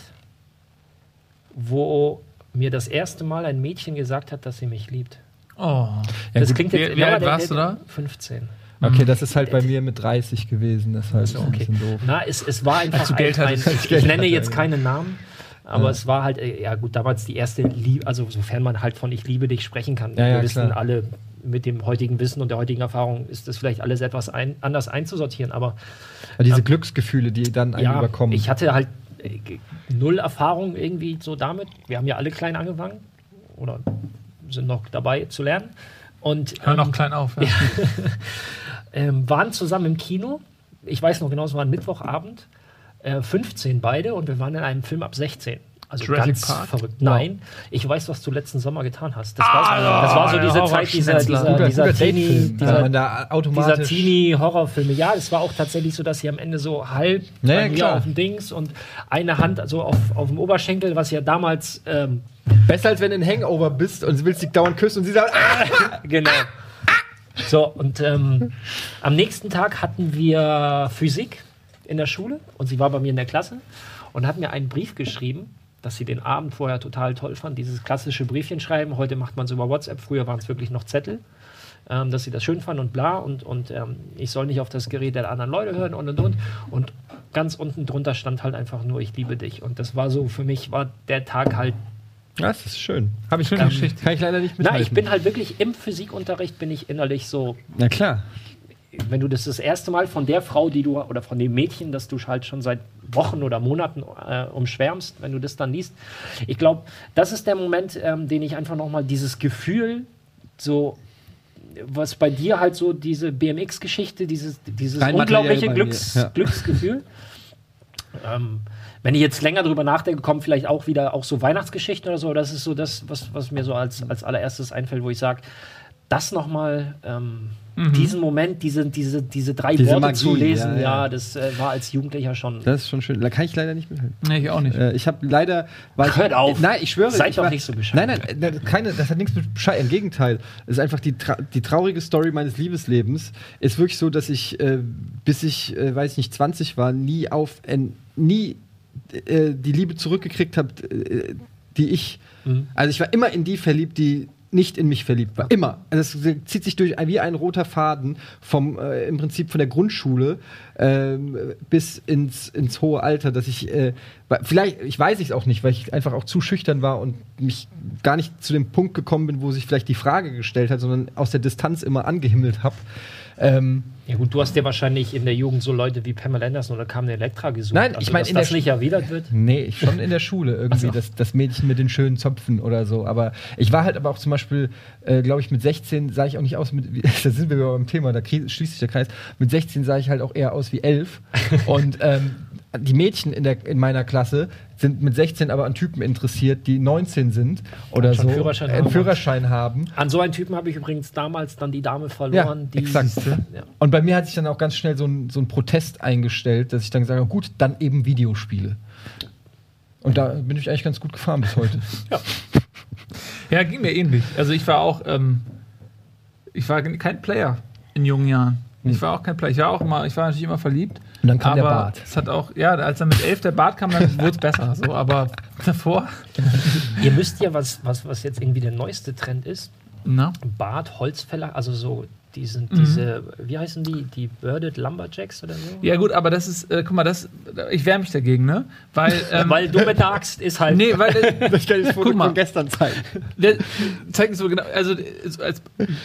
S2: wo mir das erste Mal ein Mädchen gesagt hat, dass sie mich liebt.
S3: Oh.
S1: Ja,
S2: das
S1: gut.
S2: klingt
S3: Wie-
S2: jetzt.
S3: wie
S2: ja,
S3: alt
S2: der-
S3: warst
S2: der-
S3: du da?
S2: 15.
S1: Okay, das ist halt bei mir mit 30 gewesen. Das ist halt
S2: So,
S1: ein
S2: okay.
S1: bisschen doof.
S2: Na, es, es war einfach
S3: Als du Geld
S2: ein, ein,
S1: ich
S2: ich nenne jetzt keinen Namen, aber
S1: Ja.
S2: es war halt, äh, ja gut, damals die erste Liebe, also sofern man halt von Ich liebe dich sprechen kann.
S1: Ja, ja,
S2: wir wissen
S1: klar.
S2: alle, mit dem heutigen Wissen und der heutigen Erfahrung ist das vielleicht alles etwas ein, anders einzusortieren, aber
S1: Ja, diese
S2: Ähm,
S1: Glücksgefühle, die dann einen
S2: ja,
S1: überkommen.
S2: ich hatte halt äh, null Erfahrung irgendwie so damit. Wir haben ja alle klein angefangen oder sind noch dabei zu lernen. Und
S3: Hör noch
S2: ähm,
S3: klein auf. Ja.
S2: ähm, waren zusammen im Kino. Ich weiß noch genau, es war ein Mittwochabend. Äh, 15 beide und wir waren in einem Film ab 16. Also
S3: Jurassic
S2: ganz
S3: Park?
S2: verrückt. Nein, ich weiß, was du letzten Sommer getan hast. Das,
S3: Ah,
S2: war, das war so
S3: der
S2: diese Zeit dieser, dieser,
S1: guter,
S2: dieser
S1: guter
S2: Teenie, dieser,
S1: da
S2: dieser Teenie-Horrorfilme. Ja, es war auch tatsächlich so, dass sie am Ende so halb
S1: Ja, ja,
S2: bei mir auf dem Dings und eine Hand so auf, auf dem Oberschenkel, was ja damals ähm,
S1: besser als wenn du in Hangover bist und sie willst dich dauernd küssen und sie sagt, ah!
S2: Genau. So, und ähm, am nächsten Tag hatten wir Physik in der Schule und sie war bei mir in der Klasse und hat mir einen Brief geschrieben, dass sie den Abend vorher total toll fand. Dieses klassische Briefchen schreiben. Heute macht man es über WhatsApp, früher waren es wirklich noch Zettel. Ähm, dass sie das schön fand und bla und, und ähm, ich soll nicht auf das Gerät der anderen Leute hören und und und. Und ganz unten drunter stand halt einfach nur, ich liebe dich. Und das war so, für mich war der Tag halt
S1: das ist schön. Habe ich
S3: Schöne
S1: kann,
S3: Geschichte.
S1: kann ich leider nicht
S2: na,
S1: mithalten.
S2: ich bin halt wirklich im Physikunterricht bin ich innerlich so,
S1: Na klar.
S2: Wenn du das das erste Mal von der Frau, die du oder von dem Mädchen, das du halt schon seit Wochen oder Monaten äh, umschwärmst, wenn du das dann liest, ich glaube, das ist der Moment, ähm, den ich einfach nochmal dieses Gefühl so was bei dir halt so diese BMX-Geschichte, dieses, dieses unglaubliche Glücks,
S1: ja.
S2: Glücksgefühl. ähm, wenn ich jetzt länger drüber nachdenke, kommen vielleicht auch wieder auch so Weihnachtsgeschichten oder so. Das ist so das, was, was mir so als, als allererstes einfällt, wo ich sage, das nochmal, ähm, diesen Moment, diese, diese, diese drei
S1: Mhm. Diese
S2: Worte
S1: Magie,
S2: zu lesen,
S1: ja,
S2: ja,
S1: ja.
S2: das äh, war als Jugendlicher schon.
S1: Das ist schon schön. Da kann ich leider nicht mithalten.
S3: Nee, ich auch nicht.
S1: Äh, ich habe leider. Ich,
S2: Hört auf.
S1: Nein, ich schwöre.
S2: Seid
S1: ich
S2: doch
S1: war,
S2: nicht so bescheiden.
S1: Nein, nein, nein, keine, das hat nichts mit Bescheid. Im Gegenteil. Es ist einfach die, tra die traurige Story meines Liebeslebens. Ist wirklich so, dass ich, äh, bis ich, äh, weiß nicht, 20 war, nie auf, äh, nie äh, die Liebe zurückgekriegt habe, äh, die ich.
S2: Mhm.
S1: Also ich war immer in die verliebt, die nicht in mich verliebt war. Immer. Also es zieht sich durch wie ein roter Faden vom äh, im Prinzip von der Grundschule ähm, bis ins, ins hohe Alter, dass ich äh, vielleicht, ich weiß es auch nicht, weil ich einfach auch zu schüchtern war und mich gar nicht zu dem Punkt gekommen bin, wo sich vielleicht die Frage gestellt hat, sondern aus der Distanz immer angehimmelt habe. Ähm,
S2: Ja gut, du hast dir wahrscheinlich in der Jugend so Leute wie Pamela Anderson oder Carmen Electra gesucht.
S1: Nein,
S2: also,
S1: ich meine,
S2: dass
S1: in der
S2: das
S1: Sch-
S2: nicht erwidert wird.
S1: Nee, schon in der Schule irgendwie,
S2: so.
S1: das, das Mädchen mit den schönen Zöpfen oder so. Aber ich war halt aber auch zum Beispiel, äh, glaube ich, mit 16 sah ich auch nicht aus mit, da sind wir beim Thema, da schließt sich der Kreis. Mit 16 sah ich halt auch eher aus wie 11. Und ähm, die Mädchen in, der, in meiner Klasse sind mit 16 aber an Typen interessiert, die 19 sind oder so.
S2: Führerschein
S1: äh,
S2: haben.
S1: einen Führerschein haben.
S2: An so einen Typen habe ich übrigens damals dann die Dame
S1: Ja,
S2: verloren, die.
S1: exakt.
S2: Ja.
S1: Und bei mir hat sich dann auch ganz schnell so ein, so ein Protest eingestellt, dass ich dann sage, gut, dann eben Videospiele. Und da bin ich eigentlich ganz gut gefahren bis heute.
S3: Ja, ging mir ähnlich. Also ich war auch, ähm, Ich war kein Player in jungen Jahren. Ich war auch kein Player. Ich war auch immer, ich war natürlich immer verliebt.
S1: Und dann kam
S3: aber
S1: der Bart.
S3: Es hat auch, ja, als dann mit elf der Bart kam, dann wurde es besser. So, aber davor,
S2: Ihr müsst ja, was, was, was jetzt irgendwie der neueste Trend ist,
S3: na,
S2: Bart, Holzfäller, also so die sind
S3: Mhm.
S2: diese, wie heißen die, die Birded Lumberjacks oder so?
S3: ja gut, aber das ist, äh, guck mal, das, ich wehre mich dagegen, ne? Weil, ähm,
S2: Weil du mit der Axt ist halt.
S3: nee, weil, äh,
S1: Ich kann das
S3: mal.
S1: gestern zeigen.
S3: der zeigt so genau, also, so als,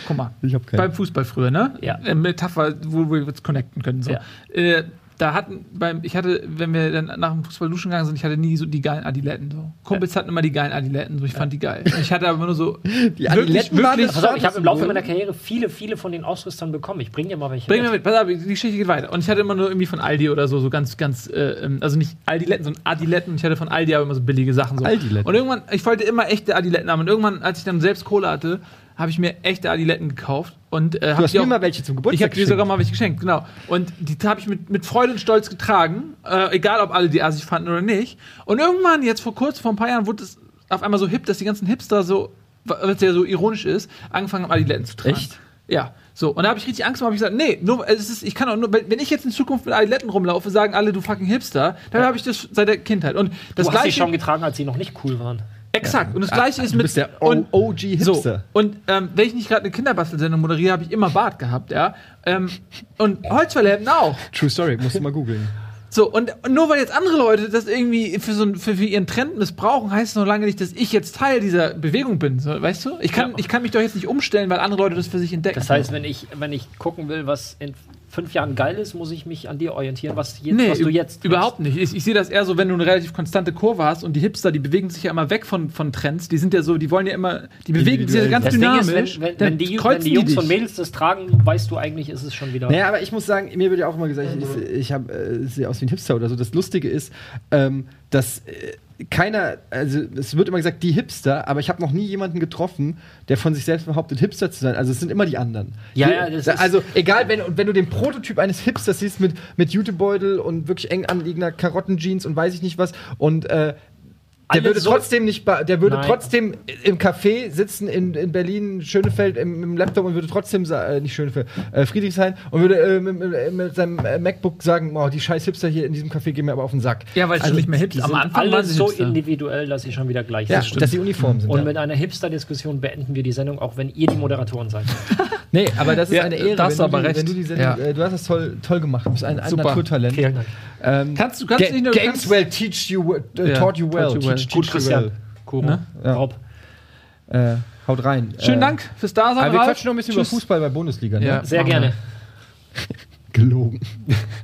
S3: guck mal,
S1: Ich hab keinen.
S3: beim Fußball früher, ne?
S2: Ja.
S3: Äh, Metapher, wo wir jetzt connecten können, so.
S2: Ja.
S3: Äh, da hatten beim, ich hatte, wenn wir dann nach dem Fußball duschen gegangen sind, ich hatte nie so die geilen Adiletten. So. Kumpels hatten immer die geilen Adiletten, so ich fand die geil. Ich hatte aber nur so
S1: Die Adiletten waren das
S2: Pass auf, ich habe im Laufe meiner Karriere viele, viele von den Ausrüstern bekommen. Ich bring dir mal welche.
S3: Bring mir mit, pass auf, die Geschichte geht weiter. Und ich hatte immer nur irgendwie von Aldi oder so, so ganz, ganz, äh, ähm, also nicht Aldiletten, sondern Adiletten. Ich hatte von Aldi aber immer so billige Sachen. So.
S1: Aldiletten.
S3: Und irgendwann, ich wollte immer echte Adiletten haben. Und irgendwann, als ich dann selbst Kohle hatte, habe ich mir echte Adiletten gekauft. Und, äh, hab
S1: Du hast
S3: die
S1: mir mal welche zum Geburtstag
S3: Ich habe dir sogar mal welche geschenkt, genau. Und die habe ich mit, mit Freude und Stolz getragen, äh, egal ob alle die assig fanden oder nicht. Und irgendwann, jetzt vor kurz, vor ein paar Jahren, wurde es auf einmal so hip, dass die ganzen Hipster so, es ja so ironisch ist, angefangen haben, Adiletten zu tragen.
S1: Echt?
S3: Ja. So, und da habe ich richtig Angst, habe ich gesagt, nee, nur, es ist, ich kann auch nur, wenn ich jetzt in Zukunft mit Adiletten rumlaufe, sagen alle, du fucking Hipster, dann habe ich das seit der Kindheit. Und das
S2: du hast sie schon getragen, als sie noch nicht cool waren.
S3: Exakt. Und das gleiche ist
S1: Du
S3: mit
S1: bist der
S3: und,
S1: OG
S3: so,
S1: Hipster.
S3: und ähm, wenn ich nicht gerade eine Kinderbastelsendung moderiere, habe ich immer Bart gehabt, ja. Ähm, und Holzverläden auch.
S1: True Story, musst du mal googeln.
S3: So, und, und nur weil jetzt andere Leute das irgendwie für, so, für, für ihren Trend missbrauchen, heißt es noch lange nicht, dass ich jetzt Teil dieser Bewegung bin. So, weißt du? Ich kann,
S2: Ja.
S3: ich kann mich doch jetzt nicht umstellen, weil andere Leute das für sich entdecken.
S2: Das heißt, wenn ich, wenn ich gucken will, was in fünf Jahren geil ist, muss ich mich an dir orientieren, was, jetzt,
S3: Nee,
S2: was du jetzt tust.
S3: überhaupt nicht. Ich, ich sehe das eher so, wenn du eine relativ konstante Kurve hast und die Hipster, die bewegen sich ja immer weg von, von Trends. Die sind ja so, die wollen ja immer, die bewegen sich ja ganz
S2: Das Ding
S3: dynamisch.
S2: ist, wenn, wenn,
S3: dann
S2: wenn, die, wenn die Jungs und Mädels das tragen, weißt du eigentlich, ist es schon wieder.
S1: Naja, aber ich muss sagen, mir wird ja auch immer gesagt, ich, ich habe äh, sehe aus wie ein Hipster oder so. Das Lustige ist, ähm, dass äh, keiner, also es wird immer gesagt, die Hipster, aber ich habe noch nie jemanden getroffen, der von sich selbst behauptet, Hipster zu sein. Also es sind immer die anderen.
S2: Ja,
S1: Die-
S2: ja, das
S1: da-
S2: ist-
S1: also egal, wenn, und wenn du den Prototyp eines Hipsters siehst mit, mit Jutebeutel und wirklich eng anliegender Karottenjeans und weiß ich nicht was und äh, der würde trotzdem nicht, der würde
S2: Nein.
S1: trotzdem im Café sitzen in, in Berlin, Schönefeld, im, im Laptop und würde trotzdem, äh, nicht Schönefeld, äh, Friedrichshain und würde äh, mit, mit, mit seinem äh, MacBook sagen, oh, die scheiß Hipster hier in diesem Café gehen mir aber auf den Sack.
S3: Ja, weil es
S1: Also,
S3: nicht mehr hipster. Am Anfang waren sie
S2: so
S3: Hipster.
S2: individuell, dass sie schon wieder gleich
S1: Ja,
S2: sind.
S1: dass sie Uniform sind.
S2: Und
S1: ja.
S2: mit einer Hipster-Diskussion beenden wir die Sendung, auch wenn ihr die Moderatoren seid.
S1: Nee, aber das ist
S3: Ja,
S1: eine Ehre,
S3: da hast
S1: wenn,
S3: du
S1: du
S3: aber
S1: die,
S3: recht.
S1: wenn du die Sendung,
S3: Ja.
S1: äh, du hast das toll, toll gemacht. Du bist ein, ein
S3: Super.
S1: Naturtalent.
S2: Vielen Dank.
S1: Ähm,
S3: Kannst du- kannst
S1: Ga-
S3: nicht nur-
S1: Games
S3: kannst-
S1: well teach you, äh,
S3: Ja,
S1: taught you well.
S3: taught you well.
S1: Teach,
S2: Gut, Christian. Kuro.
S3: Ne?
S1: Ja.
S2: Rob.
S1: Äh, haut rein.
S3: Schönen
S1: äh,
S3: Dank fürs Dasein.
S1: Aber wir
S3: Ralf.
S1: quatschen noch ein bisschen
S3: Tschüss.
S1: über Fußball bei Bundesliga. Ne?
S3: Ja.
S2: Sehr gerne.
S1: Gelogen.